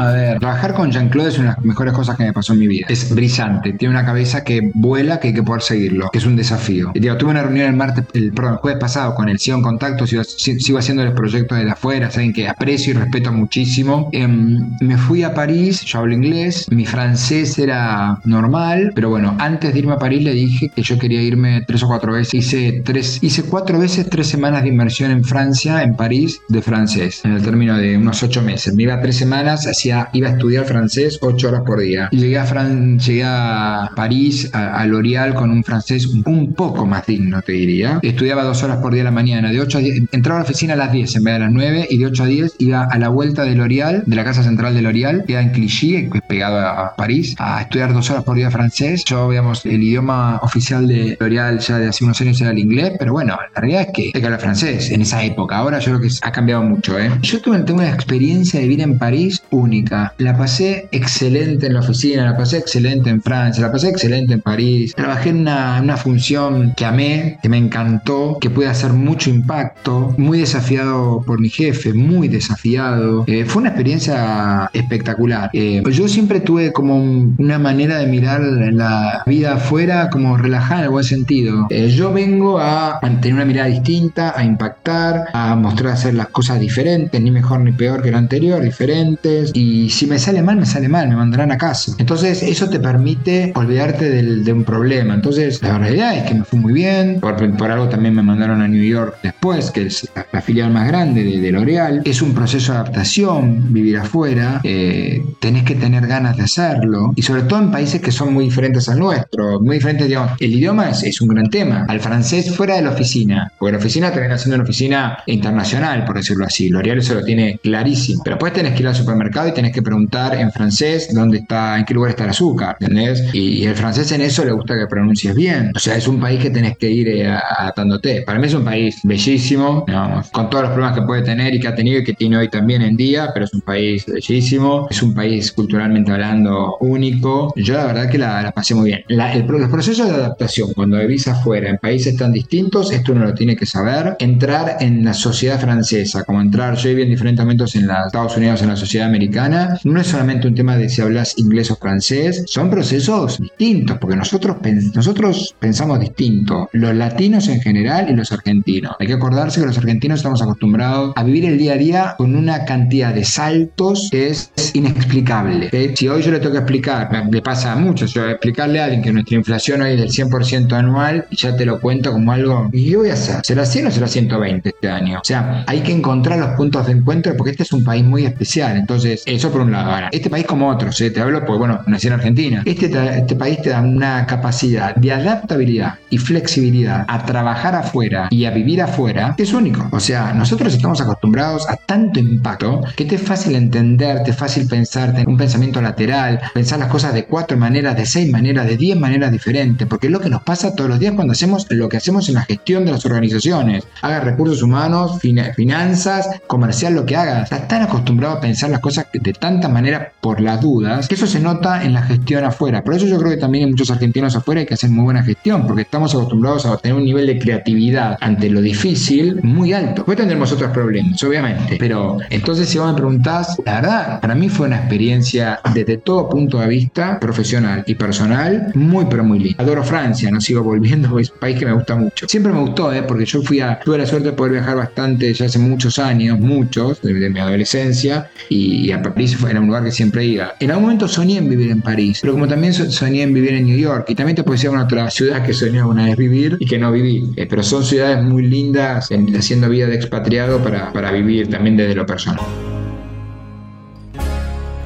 Speaker 2: A ver, Trabajar con Jean-Claude es una de las mejores cosas que me pasó en mi vida. Es brillante, tiene una cabeza que vuela, que hay que poder seguirlo, que es un desafío. Y digo, tuve una reunión el martes, el, el jueves pasado con él, sigo en contacto, sigo, sigo haciendo los proyectos de afuera, saben que aprecio y respeto muchísimo. Em, me fui a París, yo hablo inglés, mi francés era normal, pero bueno, antes de irme a París le dije que yo quería irme tres o cuatro veces. Hice tres, hice cuatro veces tres semanas de inmersión en Francia, en París, de francés, en el término de unos ocho meses. Me iba tres semanas, hacía, iba a estudiar francés ocho horas por día. Llegué a, Fran llegué a París, a, L'Oréal, con un francés un poco más digno, te diría. Estudiaba dos horas por día a la mañana, de 8 a 10, entraba a la oficina a las 10 en vez de a las 9 y de 8 a 10 iba a la vuelta de L'Oréal, de la casa central de L'Oréal, queda en Clichy, pegado a París, a estudiar dos horas por día francés. Yo, digamos, el idioma oficial de L'Oréal ya de hace unos años era el inglés, pero bueno, la realidad es que hay que hablar francés en esa época. Ahora yo creo que ha cambiado mucho, ¿eh? Yo tuve, tengo una experiencia de vida en París única. La pasé excelente en la oficina, la pasé excelente en Francia, la pasé excelente en París. Trabajé en una, una función que amé, que me encantó, que pude hacer mucho impacto, muy desafiado por mi jefe, muy desafiado. Eh, fue una experiencia espectacular. Eh, yo siempre tuve como una manera de mirar la vida afuera como relajada en el buen sentido. Eh, yo vengo a tener una mirada distinta, a impactar, a mostrar hacer las cosas diferentes, ni mejor ni peor que lo anterior, diferentes. Y si me sale mal, me sale mal, me mandarán a casa. Entonces eso te permite olvidarte de un problema. Entonces la realidad es que me fue muy bien. Por, algo también me mandaron a New York después, que es la, filial más grande de, L'Oreal. Es un proceso de adaptación, vivir afuera. Eh, tenés que tener ganas de hacerlo. Y sobre todo en países que son muy diferentes al nuestro. Muy diferentes, digamos. El idioma es, es un gran tema. Al francés fuera de la oficina. Porque la oficina termina siendo una oficina internacional, por decirlo así. L'Oreal eso lo tiene clarísimo. Pero después tenés que ir al supermercado y tenés que preguntar en francés dónde está, en qué lugar está el azúcar, ¿entendés? Y, el francés en eso le gusta que pronuncies bien. O sea, es un país que tenés que ir eh, adaptándote. Para mí es un país bellísimo, digamos, con todos los problemas que puede tener y que ha tenido y que tiene hoy también en día, pero es un país bellísimo. Es un país culturalmente hablando único. Yo la verdad que la, pasé muy bien. el, proceso de adaptación, cuando vivís afuera, en países tan distintos, esto uno lo tiene que saber. Entrar en la sociedad francesa, como entrar, yo viví en diferentes momentos en los Estados Unidos, en la sociedad americana, no es solamente un tema de si hablas inglés o francés, son procesos distintos, porque nosotros, nosotros pensamos distinto, los latinos en general y los argentinos. Hay que acordarse que los argentinos estamos acostumbrados a vivir el día a día con una cantidad de saltos que es inexplicable. Si hoy yo le tengo que explicar, me pasa a muchos, yo explicarle a alguien que nuestra inflación hoy es del 100% anual y ya te lo cuento como algo, ¿y qué voy a hacer? ¿Será 100 o será 120 este año? O sea, hay que encontrar los puntos de encuentro porque este es un país muy especial. Entonces, eso por un lado. Ahora, este país como otros, ¿eh? te hablo porque, bueno, nací en Argentina. Este, este país te da una capacidad de adaptabilidad y flexibilidad a trabajar afuera y a vivir afuera es único. O sea, nosotros estamos acostumbrados a tanto impacto que te es fácil entender, te es fácil pensar, un pensamiento lateral, pensar las cosas de cuatro maneras, de seis maneras, de diez maneras diferentes, porque es lo que nos pasa todos los días cuando hacemos lo que hacemos en la gestión de las organizaciones. Haga recursos humanos, finanzas, comercial, lo que haga. Estás tan acostumbrado a pensar las cosas de tanta manera por las dudas que eso se nota en la gestión afuera. Por eso yo creo que también hay muchos argentinos afuera hay que hacer muy buena gestión, porque estamos acostumbrados a tener un nivel de creatividad ante lo difícil muy alto. Después tendremos otros problemas, obviamente. Pero entonces si vos me preguntás, la verdad, para mí fue una experiencia desde todo punto de vista profesional y personal muy pero muy linda. Adoro Francia, no sigo volviendo, *laughs* es un país que me gusta mucho. Siempre me gustó, ¿eh? porque yo fui a, tuve la suerte de poder viajar bastante ya hace muchos años, muchos, de, mi adolescencia, y, a París era un lugar que siempre iba. En algún momento soñé en vivir en París, pero como también soñé en vivir en New York, y también te puede ser una otra ciudad que soñé alguna vez vivir y que no viví. Eh, pero son ciudades muy lindas haciendo vida de expatriado para, para vivir también desde lo personal.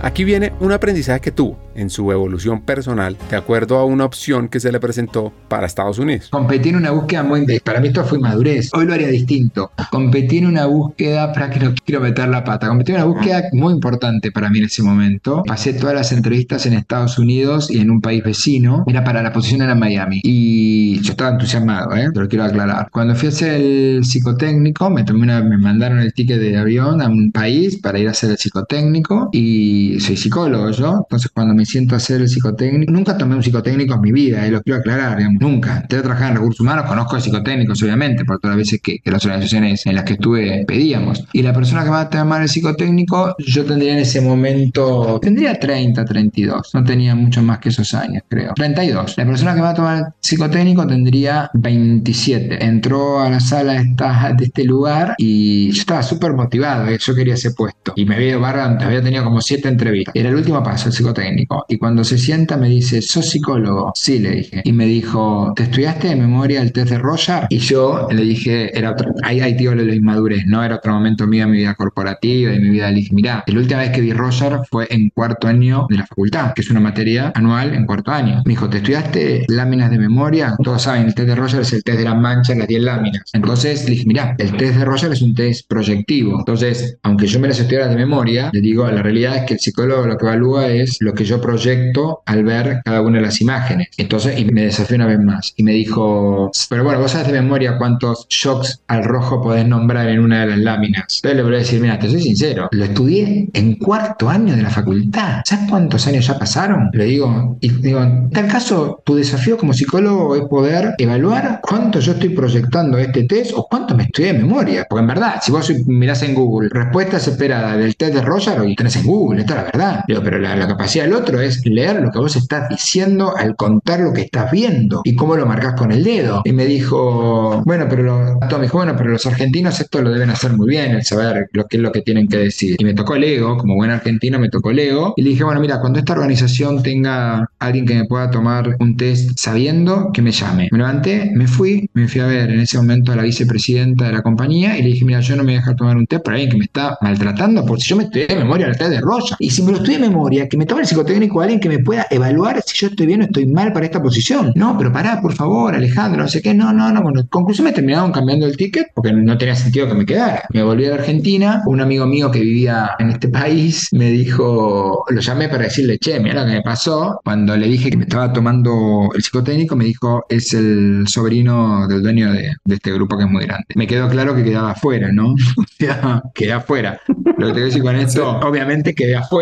Speaker 1: Aquí viene un aprendizaje que tuvo en su evolución personal de acuerdo a una opción que se le presentó para Estados Unidos.
Speaker 2: Competí en una búsqueda muy... Para mí esto fue madurez. Hoy lo haría distinto. Competí en una búsqueda, para que no quiero meter la pata, competí en una búsqueda muy importante para mí en ese momento. Pasé todas las entrevistas en Estados Unidos y en un país vecino. Era para la posición era Miami. Y yo estaba entusiasmado, ¿eh? Pero quiero aclarar. Cuando fui a hacer el psicotécnico, me, tomé una, me mandaron el ticket de avión a un país para ir a hacer el psicotécnico y soy psicólogo yo, entonces cuando me siento a hacer el psicotécnico, nunca tomé un psicotécnico en mi vida, y eh, lo quiero aclarar, digamos, nunca. Te trabajado en recursos humanos, conozco a psicotécnicos, obviamente, por todas las veces que, que, las organizaciones en las que estuve pedíamos. Y la persona que va a tomar el psicotécnico, yo tendría en ese momento, tendría 30, 32, no tenía mucho más que esos años, creo. 32. La persona que va a tomar el psicotécnico tendría 27. Entró a la sala de, esta, de este lugar y yo estaba súper motivado, eh, yo quería ese puesto. Y me había, barra, había tenido como 7 entrevista. Era el último paso, el psicotécnico. Y cuando se sienta me dice, ¿sos psicólogo? Sí, le dije. Y me dijo, ¿te estudiaste de memoria el test de Roger? Y yo le dije, era otro, ahí, ahí tío lo inmadurez, ¿no? Era otro momento mío de mi vida corporativa, de mi vida. Le dije, mirá, la última vez que vi Roger fue en cuarto año de la facultad, que es una materia anual en cuarto año. Me dijo, ¿te estudiaste láminas de memoria? Todos saben, el test de Roger es el test de las manchas, las 10 láminas. Entonces le dije, mirá, el test de Roger es un test proyectivo. Entonces, aunque yo me las estudiara de memoria, le digo, la realidad es que el psicólogo lo que evalúa es lo que yo proyecto al ver cada una de las imágenes. Entonces, y me desafió una vez más. Y me dijo, pero bueno, vos sabes de memoria cuántos shocks al rojo podés nombrar en una de las láminas. Entonces le voy a decir, mira, te soy sincero, lo estudié en cuarto año de la facultad. ¿Sabes cuántos años ya pasaron? Le digo, y digo, en tal caso, tu desafío como psicólogo es poder evaluar cuánto yo estoy proyectando este test o cuánto me estudié de memoria. Porque en verdad, si vos mirás en Google respuestas esperadas del test de Roger, y tenés en Google, esto es la verdad. Pero la, la capacidad del otro es leer lo que vos estás diciendo al contar lo que estás viendo y cómo lo marcas con el dedo. Y me dijo, bueno, pero lo, me dijo, bueno, pero los argentinos esto lo deben hacer muy bien, el saber lo que es lo que tienen que decir. Y me tocó el ego, como buen argentino me tocó el ego. Y le dije, bueno, mira, cuando esta organización tenga alguien que me pueda tomar un test sabiendo, que me llame. Me levanté, me fui, me fui a ver en ese momento a la vicepresidenta de la compañía y le dije, mira, yo no me voy a dejar tomar un test por alguien que me está maltratando, porque si yo me estudié de memoria el test de Roya. Y si me lo estudié de memoria, que me tome el psicotécnico alguien que me pueda evaluar si yo estoy bien o estoy mal para esta posición. No, pero pará, por favor, Alejandro, no sé qué. No, no, no. Bueno, conclusión me terminaron cambiando el ticket porque no tenía sentido que me quedara. Me volví a Argentina. Un amigo mío que vivía en este país me dijo, lo llamé para decirle, che, mira lo que me pasó. Cuando le dije que me estaba tomando el psicotécnico, me dijo, es el sobrino del dueño de, de este grupo que es muy grande. Me quedó claro que quedaba afuera, ¿no? *laughs* O sea, quedé afuera. Lo que te quiero decir con esto, *laughs* obviamente quedé afuera,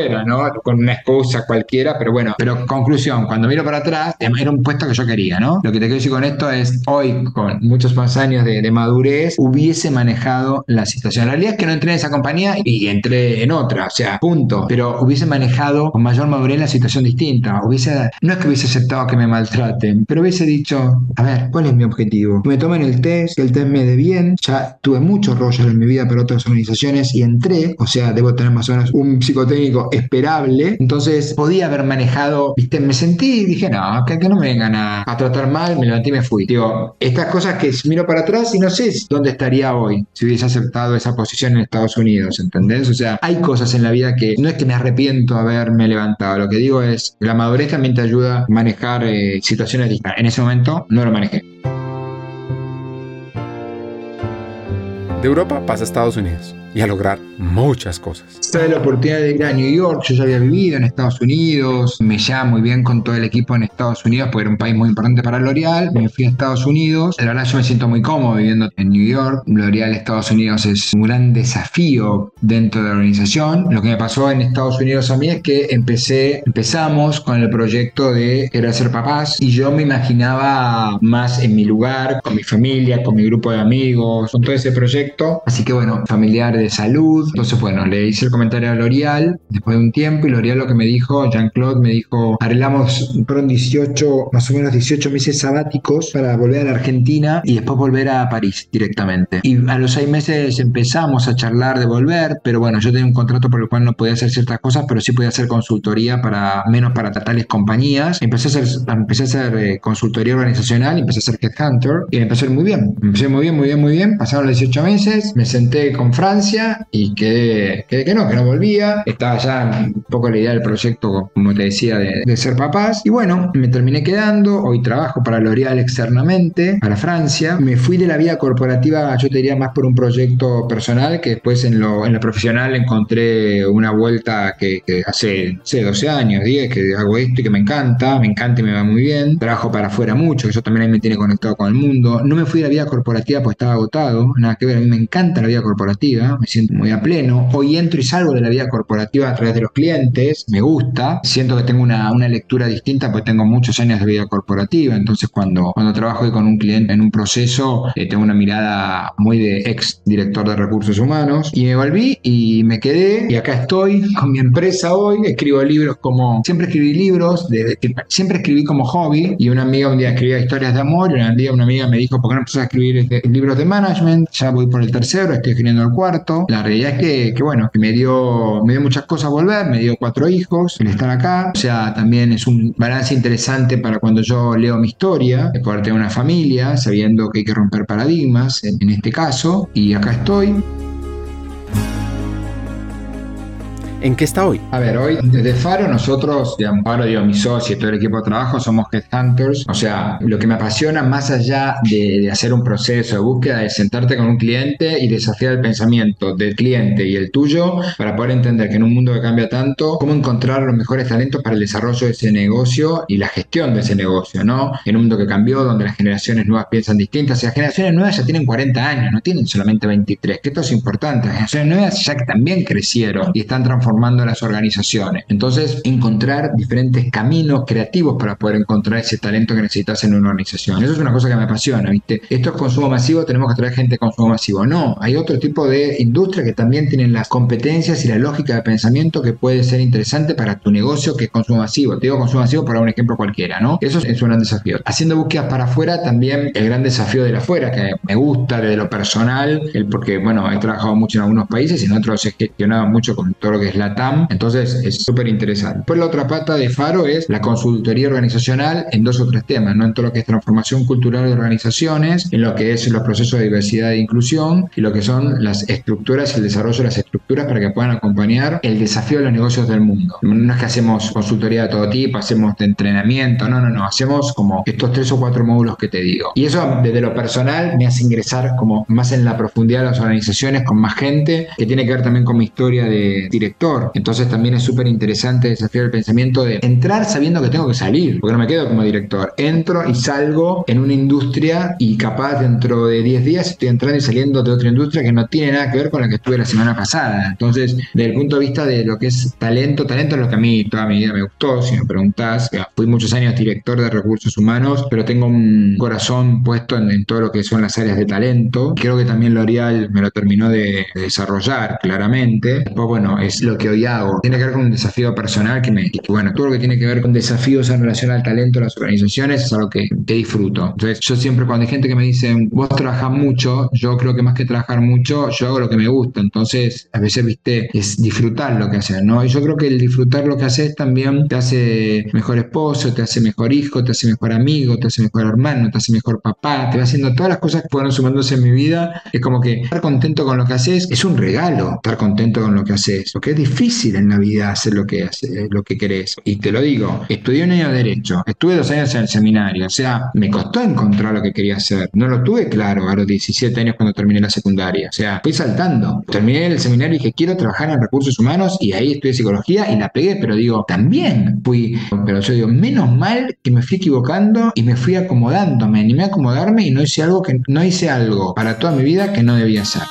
Speaker 2: Con una excusa cualquiera, pero bueno. Pero conclusión, cuando miro para atrás, era un puesto que yo quería, ¿no? Lo que te quiero decir con esto es, hoy, con muchos más años de, madurez, hubiese manejado la situación. La realidad es que no entré en esa compañía y entré en otra, o sea, punto. Pero hubiese manejado con mayor madurez la situación distinta. Hubiese, no es que hubiese aceptado que me maltraten, pero hubiese dicho, a ver, ¿cuál es mi objetivo? Me tomen el test, que el test me dé bien. Ya tuve mucho rollo en mi vida para otras organizaciones y entré, o sea, debo tener más o menos un psicotécnico esperable. Entonces podía haber manejado, viste, me sentí y dije, no, que, no me vengan a, a tratar mal, me levanté y me fui. Digo, estas cosas que miro para atrás y no sé dónde estaría hoy si hubiese aceptado esa posición en Estados Unidos, ¿entendés? O sea, hay cosas en la vida que no es que me arrepiento de haberme levantado, lo que digo es, la madurez también te ayuda a manejar eh, situaciones distintas. En ese momento no lo manejé.
Speaker 1: De Europa pasa a Estados Unidos y a lograr muchas cosas.
Speaker 2: Tuve la oportunidad de ir a New York, yo ya había vivido en Estados Unidos, me llevaba muy bien con todo el equipo en Estados Unidos, porque era un país muy importante para L'Oreal, me fui a Estados Unidos, la verdad yo me siento muy cómodo viviendo en New York, L'Oreal Estados Unidos es un gran desafío dentro de la organización, lo que me pasó en Estados Unidos a mí es que empecé, empezamos con el proyecto de querer ser papás. Y yo me imaginaba más en mi lugar, con mi familia, con mi grupo de amigos, con todo ese proyecto, así que bueno, familiar de salud, entonces bueno, le hice el comentario a L'Oreal después de un tiempo y L'Oreal lo que me dijo, Jean-Claude me dijo, arreglamos, fueron 18, más o menos 18 meses sabáticos para volver a la Argentina y después volver a París directamente. Y a los seis meses empezamos a charlar de volver, pero bueno, yo tenía un contrato por el cual no podía hacer ciertas cosas, pero sí podía hacer consultoría para, menos para tales compañías. Empecé a hacer, empecé a hacer eh, consultoría organizacional, empecé a hacer headhunter y me empezó a muy bien. Empecé muy bien, muy bien, muy bien. Pasaron los 18 meses, me senté con Francia y quedé que no, que no volvía. Estaba ya un poco la idea del proyecto, como te decía, de, ser papás. Y bueno, me terminé quedando. Hoy trabajo para L'Oreal externamente, para Francia. Me fui de la vida corporativa, yo te diría más por un proyecto personal, que después en lo, en lo profesional encontré una vuelta que, que hace, no sé, 12 años, 10, que hago esto y que me encanta, me encanta y me va muy bien. Trabajo para afuera mucho, que eso también me tiene conectado con el mundo. No me fui de la vida corporativa porque estaba agotado, nada que ver, a mí me encanta la vida corporativa, siento muy a pleno. Hoy entro y salgo de la vida corporativa a través de los clientes, me gusta, siento que tengo una, una lectura distinta porque tengo muchos años de vida corporativa, entonces cuando, cuando trabajo con un cliente en un proceso, eh, tengo una mirada muy de ex director de recursos humanos. Y me volví y me quedé. Y acá estoy con mi empresa hoy, escribo libros como, siempre escribí libros, siempre escribí como hobby. Y una amiga un día escribía historias de amor. Y un día una amiga me dijo, ¿por qué no empezás a escribir este, libros de management? Ya voy por el tercero, estoy escribiendo el cuarto. La realidad es que, que bueno, que me dio, me dio muchas cosas volver, me dio cuatro hijos, el estar acá, o sea, también es un balance interesante para cuando yo leo mi historia, de poder tener una familia, sabiendo que hay que romper paradigmas en, en este caso, y acá estoy.
Speaker 1: ¿En qué está hoy?
Speaker 2: A ver, hoy desde Faro nosotros, digamos, Faro, digo, mi socio y todo el equipo de trabajo somos headhunters. O sea, lo que me apasiona más allá de, de, hacer un proceso de búsqueda es sentarte con un cliente y desafiar el pensamiento del cliente y el tuyo para poder entender que en un mundo que cambia tanto, cómo encontrar los mejores talentos para el desarrollo de ese negocio y la gestión de ese negocio, ¿no? En un mundo que cambió, donde las generaciones nuevas piensan distintas. Y las generaciones nuevas ya tienen 40 años, no tienen solamente 23, que esto es importante. Las generaciones nuevas ya también crecieron y están transformando las organizaciones. Entonces, encontrar diferentes caminos creativos para poder encontrar ese talento que necesitas en una organización. Eso es una cosa que me apasiona, ¿viste? Esto es consumo masivo, tenemos que traer gente de consumo masivo. No, hay otro tipo de industria que también tienen las competencias y la lógica de pensamiento que puede ser interesante para tu negocio, que es consumo masivo. Te digo consumo masivo por un ejemplo cualquiera, ¿no? Eso es un gran desafío. Haciendo búsquedas para afuera, también el gran desafío de la afuera, que me gusta desde lo personal, el porque, bueno, he trabajado mucho en algunos países y en otros he gestionado mucho con todo lo que es la TAM, entonces es súper interesante. Pues la otra pata de Faro es la consultoría organizacional en dos o tres temas, ¿no? En todo lo que es transformación cultural de organizaciones, en lo que es los procesos de diversidad e inclusión y lo que son las estructuras y el desarrollo de las estructuras para que puedan acompañar el desafío de los negocios del mundo. No es que hacemos consultoría de todo tipo, hacemos de entrenamiento, no, no, no, hacemos como estos tres o cuatro módulos que te digo. Y eso desde lo personal me hace ingresar como más en la profundidad de las organizaciones con más gente, que tiene que ver también con mi historia de director. Entonces también es súper interesante desafiar el pensamiento de entrar sabiendo que tengo que salir, porque no me quedo como director. Entro y salgo en una industria y capaz dentro de 10 días estoy entrando y saliendo de otra industria que no tiene nada que ver con la que estuve la semana pasada. Entonces, desde el punto de vista de lo que es talento, talento es lo que a mí toda mi vida me gustó, si me preguntás. Fui muchos años director de recursos humanos, pero tengo un corazón puesto en, en todo lo que son las áreas de talento. Creo que también L'Oreal me lo terminó de, de desarrollar claramente. Después, bueno, es lo que hoy hago. Tiene que ver con un desafío personal que me, que, bueno, todo lo que tiene que ver con desafíos en relación al talento las organizaciones es algo que, que disfruto. Entonces, yo siempre cuando hay gente que me dice, vos trabajas mucho, yo creo que más que trabajar mucho, yo hago lo que me gusta. Entonces, a veces, viste, es disfrutar lo que haces, ¿no? Y yo creo que el disfrutar lo que haces también te hace mejor esposo, te hace mejor hijo, te hace mejor amigo, te hace mejor hermano, te hace mejor papá, te va haciendo todas las cosas que fueron sumándose en mi vida. Es como que estar contento con lo que haces es un regalo, estar contento con lo que haces, porque es difícil en la vida hacer lo que haces, lo que querés. Y te lo digo, estudié un año de Derecho, estuve dos años en el seminario, o sea, me costó encontrar lo que quería hacer. No lo tuve claro a los 17 años cuando terminé la secundaria, o sea, fui saltando. Terminé el seminario y dije, quiero trabajar en recursos humanos y ahí estudié psicología y la pegué, pero digo, también fui, pero yo digo, menos mal que me fui equivocando y me fui acomodando, me animé a acomodarme y no hice algo que no hice algo para toda mi vida que no debía hacer.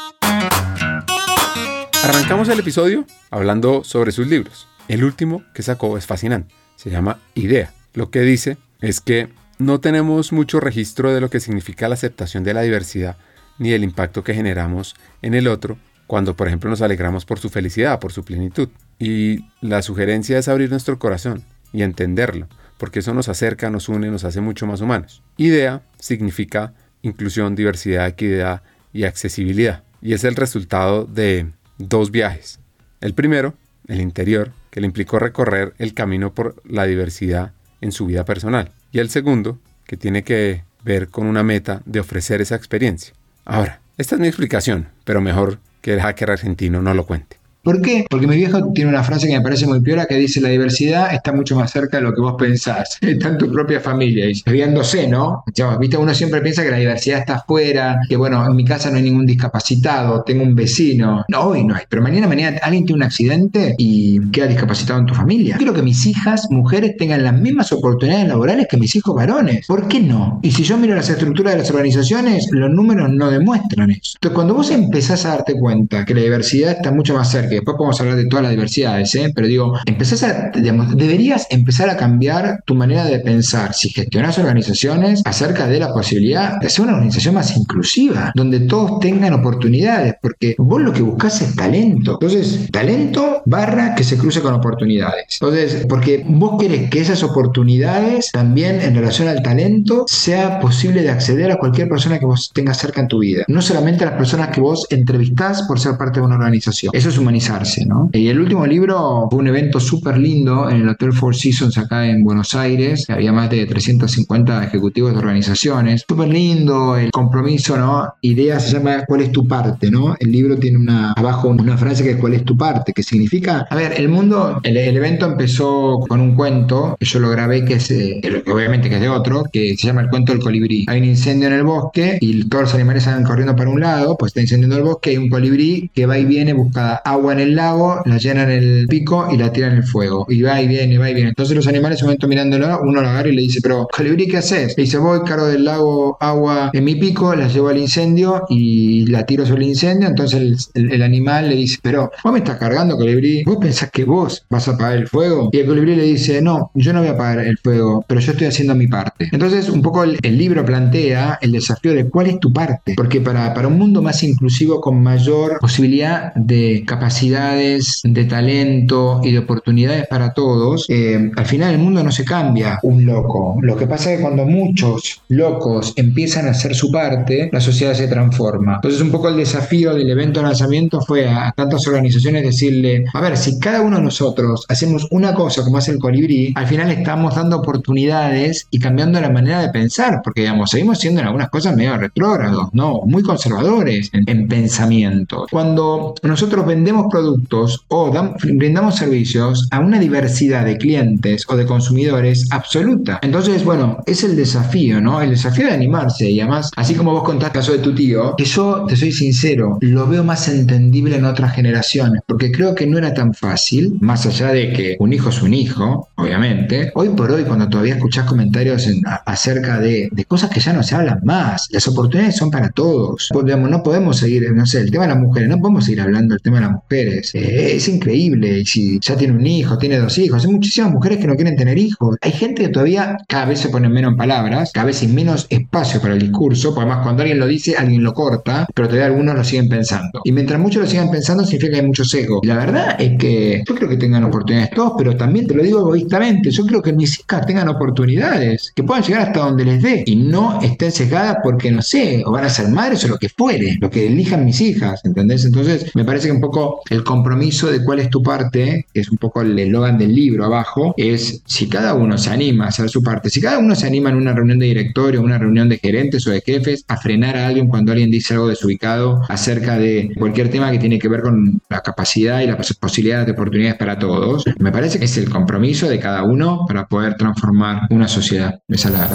Speaker 1: Arrancamos el episodio hablando sobre sus libros. El último que sacó es fascinante. Se llama Idea. Lo que dice es que no tenemos mucho registro de lo que significa la aceptación de la diversidad ni del impacto que generamos en el otro cuando, por ejemplo, nos alegramos por su felicidad, por su plenitud. Y la sugerencia es abrir nuestro corazón y entenderlo, porque eso nos acerca, nos une, nos hace mucho más humanos. Idea significa inclusión, diversidad, equidad y accesibilidad. Y es el resultado de dos viajes. El primero, el interior, que le implicó recorrer el camino por la diversidad en su vida personal. Y el segundo, que tiene que ver con una meta de ofrecer esa experiencia. Ahora, esta es mi explicación, pero mejor que el hacker argentino no lo cuente.
Speaker 2: ¿Por qué? Porque mi viejo tiene una frase que me parece muy piola que dice la diversidad está mucho más cerca de lo que vos pensás. *laughs* Está en tu propia familia. Y viéndose, ¿no? Viste, uno siempre piensa que la diversidad está afuera, que bueno, en mi casa no hay ningún discapacitado, tengo un vecino. No, hoy no hay. Pero mañana, mañana alguien tiene un accidente y queda discapacitado en tu familia. Quiero que mis hijas, mujeres, tengan las mismas oportunidades laborales que mis hijos varones. ¿Por qué no? Y si yo miro las estructuras de las organizaciones, los números no demuestran eso. Entonces, cuando vos empezás a darte cuenta que la diversidad está mucho más cerca, después podemos hablar de todas las diversidades, ¿eh? pero digo, empezás a, digamos, deberías empezar a cambiar tu manera de pensar si gestionás organizaciones acerca de la posibilidad de hacer una organización más inclusiva, donde todos tengan oportunidades, porque vos lo que buscas es talento. Entonces, talento barra que se cruce con oportunidades. Entonces, porque vos querés que esas oportunidades también en relación al talento sea posible de acceder a cualquier persona que vos tengas cerca en tu vida. No solamente a las personas que vos entrevistás por ser parte de una organización. Eso es humanizarse, ¿no? Y el último libro fue un evento súper lindo en el Hotel Four Seasons acá en Buenos Aires. Había más de 350 ejecutivos de organizaciones. Súper lindo, el compromiso, ¿no? Idea se llama ¿Cuál es tu parte? ¿no? El libro tiene una, abajo una frase que es ¿Cuál es tu parte? Que significa, a ver, el mundo, el, evento empezó con un cuento que yo lo grabé, que es, eh, obviamente que es de otro, que se llama El cuento del colibrí. Hay un incendio en el bosque y todos los animales salen corriendo para un lado, pues está incendiando el bosque, hay un colibrí que va y viene, busca agua en el lago, la llena en el pico y la tira en el fuego. Y va y viene, va y viene. Entonces los animales un momento mirándolo, uno lo agarra y le dice, pero colibrí, ¿qué haces? Le dice, voy, cargo del lago agua en mi pico, la llevo al incendio y la tiro sobre el incendio. Entonces el, animal le dice, pero vos me estás cargando, colibrí, vos pensás que vos vas a apagar el fuego. Y el colibrí le dice, no, yo no voy a apagar el fuego, pero yo estoy haciendo mi parte. Entonces un poco el, libro plantea el desafío de cuál es tu parte. Porque para, para un mundo más inclusivo, con mayor posibilidad de capacidades, de talento y de oportunidades para todos, eh, al final el mundo no se cambia un loco. Lo que pasa es que cuando muchos locos empiezan a hacer su parte, la sociedad se transforma. Entonces un poco el desafío del evento de lanzamiento fue a tantas organizaciones decirle, a ver, si cada uno de nosotros hacemos una cosa como hace el colibrí, al final estamos dando oportunidades y cambiando la manera de pensar, porque digamos, seguimos siendo en algunas cosas medio retrógrados, ¿no? Muy conservadores en, pensamiento. Cuando nosotros vendemos productos o brindamos servicios a una diversidad de clientes o de consumidores absoluta. Entonces, bueno, es el desafío, ¿no? El desafío de animarse y además, así como vos contás el caso de tu tío, que yo, te soy sincero, lo veo más entendible en otras generaciones, porque creo que no era tan fácil, más allá de que un hijo es un hijo, obviamente. Hoy por hoy, cuando todavía escuchás comentarios acerca de, cosas que ya no se hablan más, las oportunidades son para todos. no podemos seguir, no sé, el tema de las mujeres, no podemos seguir hablando del tema de las mujeres. Eh, es increíble, y si ya tiene un hijo, tiene dos hijos, hay muchísimas mujeres que no quieren tener hijos. Hay gente que todavía cada vez se pone menos en palabras, cada vez hay menos espacio para el discurso, porque además cuando alguien lo dice, alguien lo corta, pero todavía algunos lo siguen pensando. Y mientras muchos lo sigan pensando, significa que hay mucho sesgo. La verdad es que yo creo que tengan oportunidades todos, pero también te lo digo egoístamente, yo creo que mis hijas tengan oportunidades, que puedan llegar hasta donde les dé y no estén sesgadas porque, no sé, o van a ser madres o lo que fuere, lo que elijan mis hijas, ¿entendés? Entonces, me parece que un poco el compromiso de cuál es tu parte, que es un poco el eslogan del libro abajo, es si cada uno se anima a hacer su parte, si cada uno se anima en una reunión de directorio, una reunión de gerentes o de jefes, a frenar a alguien cuando alguien dice algo desubicado acerca de cualquier tema que tiene que ver con la capacidad y las posibilidades de oportunidades para todos, me parece que es el compromiso de cada uno para poder transformar una sociedad. Esa es la.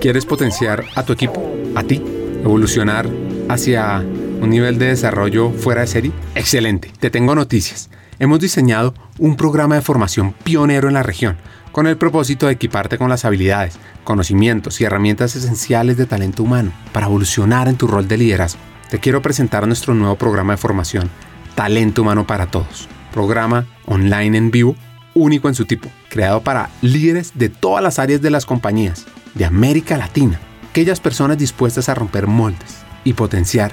Speaker 1: ¿Quieres potenciar a tu equipo, a ti, evolucionar hacia un nivel de desarrollo fuera de serie? Excelente, te tengo noticias. Hemos diseñado un programa de formación pionero en la región con el propósito de equiparte con las habilidades, conocimientos y herramientas esenciales de talento humano para evolucionar en tu rol de liderazgo. Te quiero presentar nuestro nuevo programa de formación, Talento Humano para Todos, programa online en vivo, único en su tipo, creado para líderes de todas las áreas de las compañías de América Latina, aquellas personas dispuestas a romper moldes y potenciar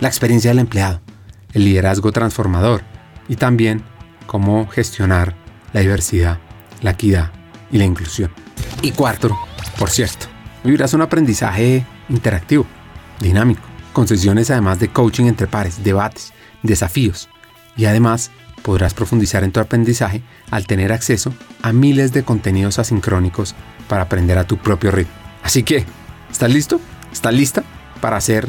Speaker 1: la experiencia del empleado, el liderazgo transformador y también cómo gestionar la diversidad, la equidad y la inclusión. Y cuarto, por cierto, vivirás un aprendizaje interactivo, dinámico, con sesiones además de coaching entre pares, debates, desafíos y además podrás profundizar en tu aprendizaje al tener acceso a miles de contenidos asincrónicos para aprender a tu propio ritmo. Así que, ¿estás listo? ¿Estás lista para hacer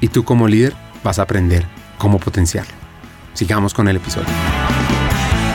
Speaker 1: y tú como líder vas a aprender cómo potenciarlo. Sigamos con el episodio.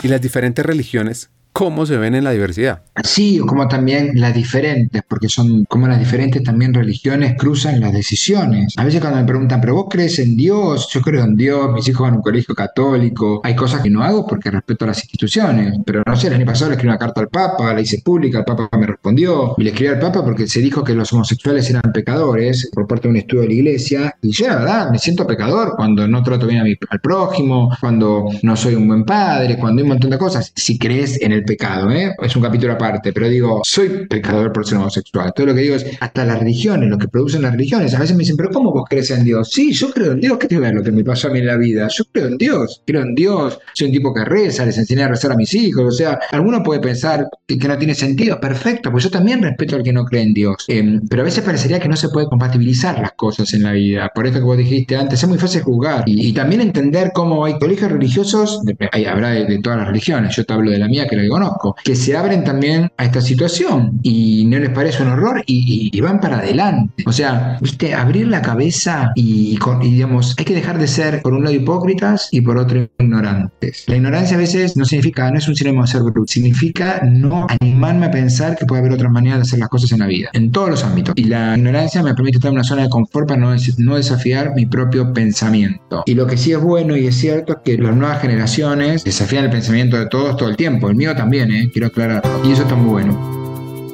Speaker 1: Y las diferentes religiones cómo se ven en la diversidad.
Speaker 2: Sí, como también las diferentes, porque son como las diferentes también religiones cruzan las decisiones. A veces cuando me preguntan, pero vos crees en Dios, yo creo en Dios, mis hijos van a un colegio católico, hay cosas que no hago porque respeto a las instituciones, pero no sé, el año pasado le escribí una carta al Papa, la hice pública, el Papa me respondió, y le escribí al Papa porque se dijo que los homosexuales eran pecadores por parte de un estudio de la iglesia, y yo la verdad me siento pecador cuando no trato bien al prójimo, cuando no soy un buen padre, cuando hay un montón de cosas. Si crees en el pecado, ¿eh? es un capítulo aparte, pero digo, soy pecador por ser homosexual. Todo lo que digo es, hasta las religiones, lo que producen las religiones, a veces me dicen, pero ¿cómo vos crees en Dios? Sí, yo creo en Dios, ¿qué te ver lo que me pasó a mí en la vida? Yo creo en Dios, creo en Dios, soy un tipo que reza, les enseñé a rezar a mis hijos, o sea, alguno puede pensar que, no tiene sentido, perfecto, pues yo también respeto al que no cree en Dios, Em, pero a veces parecería que no se puede compatibilizar las cosas en la vida, por eso que vos dijiste antes, es muy fácil jugar y, también entender cómo hay colegios religiosos, habrá de, de todas las religiones, yo te hablo de la mía que la que conozco, que se abren también a esta situación y no les parece un horror y, y- y van para adelante. O sea, viste, abrir la cabeza y, y, digamos, hay que dejar de ser por un lado hipócritas y por otro ignorantes. La ignorancia a veces no significa, no es un sinónimo de ser bruto, significa no animarme a pensar que puede haber otras maneras de hacer las cosas en la vida, en todos los ámbitos. Y la ignorancia me permite estar en una zona de confort para no, no desafiar mi propio pensamiento. Y lo que sí es bueno y es cierto es que las nuevas generaciones desafían el pensamiento de todos todo el tiempo, el mío también, ¿eh? quiero aclarar. Y eso está muy bueno.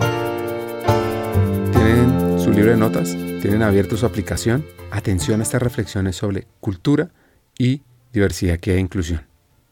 Speaker 1: ¿Tienen su libro de notas? ¿Tienen abierto su aplicación? Atención a estas reflexiones sobre cultura y diversidad, equidad e inclusión.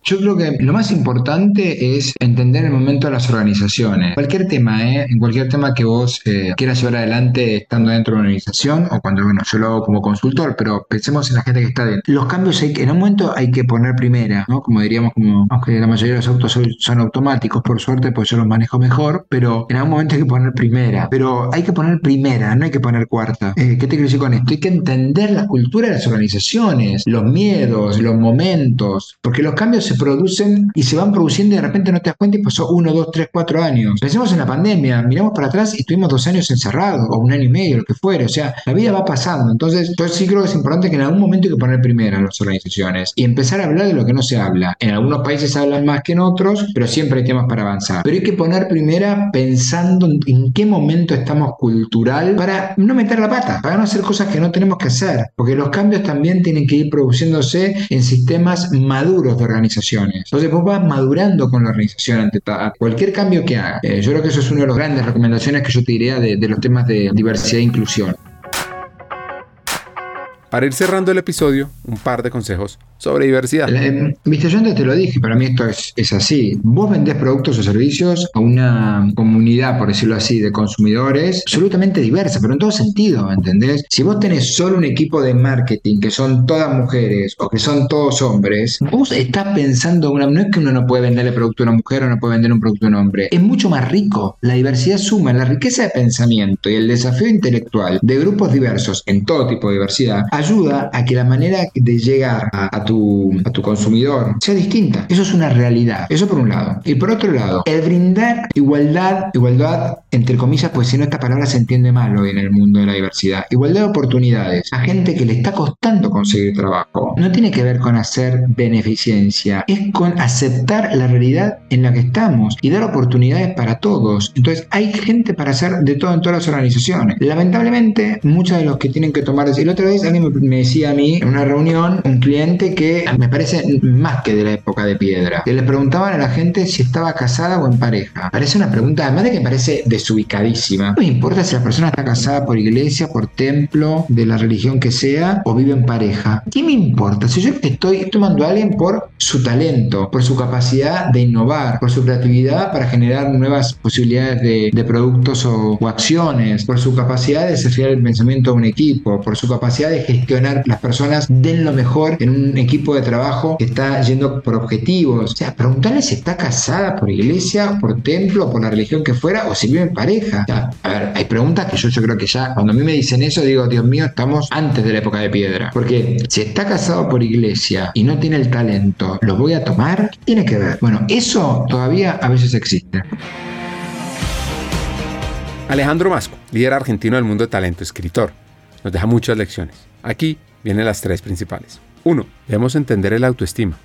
Speaker 2: Yo creo que lo más importante es entender el momento de las organizaciones. Cualquier tema, ¿eh? En cualquier tema que vos eh, quieras llevar adelante estando dentro de una organización o cuando, bueno, yo lo hago como consultor, pero pensemos en la gente que está dentro. Los cambios hay que, en un momento hay que poner primera, ¿no? Como diríamos, como, aunque la mayoría de los autos son, son automáticos, por suerte, pues yo los manejo mejor, pero en algún momento hay que poner primera. Pero hay que poner primera, no hay que poner cuarta. Eh, ¿Qué te quiero decir con esto? Hay que entender la cultura de las organizaciones, los miedos, los momentos, porque los cambios se producen y se van produciendo y de repente no te das cuenta y pasó uno, dos, tres, cuatro años. Pensemos en la pandemia, miramos para atrás y tuvimos dos años encerrados, o un año y medio, lo que fuera. O sea, la vida va pasando. Entonces, yo sí creo que es importante que en algún momento hay que poner primera a las organizaciones y empezar a hablar de lo que no se habla. En algunos países hablan más que en otros, pero siempre hay temas para avanzar. Pero hay que poner primera pensando en, qué momento estamos cultural para no meter la pata, para no hacer cosas que no tenemos que hacer. Porque los cambios también tienen que ir produciéndose en sistemas maduros de organizaciones. Entonces vos vas madurando con la organización ante cualquier cambio que haga. Eh, yo creo que eso es una de las grandes recomendaciones que yo te diría de, de los temas de diversidad e inclusión.
Speaker 1: Para ir cerrando el episodio, un par de consejos sobre diversidad.
Speaker 2: Eh, Viste, yo antes te lo dije, para mí esto es, es así. Vos vendés productos o servicios a una comunidad, por decirlo así, de consumidores absolutamente diversa, pero en todo sentido, ¿entendés? Si vos tenés solo un equipo de marketing que son todas mujeres o que son todos hombres, vos estás pensando, una, no es que uno no puede venderle producto a una mujer o no puede vender un producto a un hombre, es mucho más rico. La diversidad suma, la riqueza de pensamiento y el desafío intelectual de grupos diversos en todo tipo de diversidad, ayuda a que la manera de llegar a, tu, a tu consumidor sea distinta. Eso es una realidad. Eso por un lado. Y por otro lado, el brindar igualdad, igualdad entre comillas, pues si no esta palabra se entiende mal hoy en el mundo de la diversidad. Igualdad de oportunidades a gente que le está costando conseguir trabajo. No tiene que ver con hacer beneficencia, es con aceptar la realidad en la que estamos y dar oportunidades para todos. Entonces hay gente para hacer de todo en todas las organizaciones. Lamentablemente, muchos de los que tienen que tomar... Y la otra vez me decía a mí en una reunión, un cliente que me parece más que de la época de piedra, que le preguntaban a la gente si estaba casada o en pareja. Parece una pregunta, además de que parece desubicadísima. No me importa si la persona está casada por iglesia, por templo, de la religión que sea, o vive en pareja. ¿Qué me importa? Si yo estoy tomando a alguien por su talento, por su capacidad de innovar, por su creatividad para generar nuevas posibilidades de, productos o, acciones, por su capacidad de desafiar el pensamiento de un equipo, por su capacidad de gestionar las personas den lo mejor en un equipo de trabajo que está yendo por objetivos. O sea, preguntarle si está casada por iglesia, por templo, por la religión que fuera, o si vive en pareja. a ver, hay preguntas que yo, yo creo que ya, cuando a mí me dicen eso, digo, Dios mío, estamos antes de la época de piedra. Porque si está casado por iglesia y no tiene el talento, ¿lo voy a tomar? Tiene que ver. Bueno, eso todavía a veces existe.
Speaker 1: Alejandro Masco, líder argentino del mundo de talento, escritor, nos deja muchas lecciones. Aquí vienen las tres principales. Uno, debemos entender el autoestima,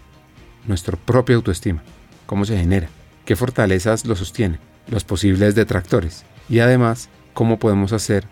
Speaker 1: nuestro propio autoestima, cómo se genera, qué fortalezas lo sostienen, los posibles detractores y además cómo podemos hacer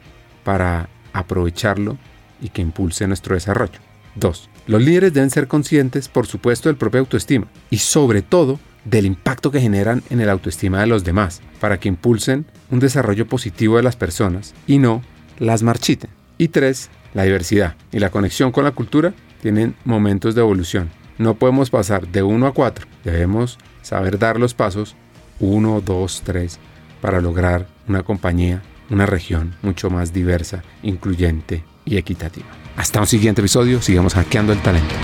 Speaker 1: para aprovecharlo y que impulse nuestro desarrollo. 2. Los líderes deben ser conscientes, por supuesto, del propio autoestima y sobre todo del impacto que generan en el autoestima de los demás, para que impulsen un desarrollo positivo de las personas y no las marchiten. Y 3. La diversidad y la conexión con la cultura tienen momentos de evolución. No podemos pasar de 1 a 4. Debemos saber dar los pasos 1, 2, 3 para lograr una compañía, una región mucho más diversa, incluyente y equitativa. Hasta un siguiente episodio, sigamos hackeando el talento.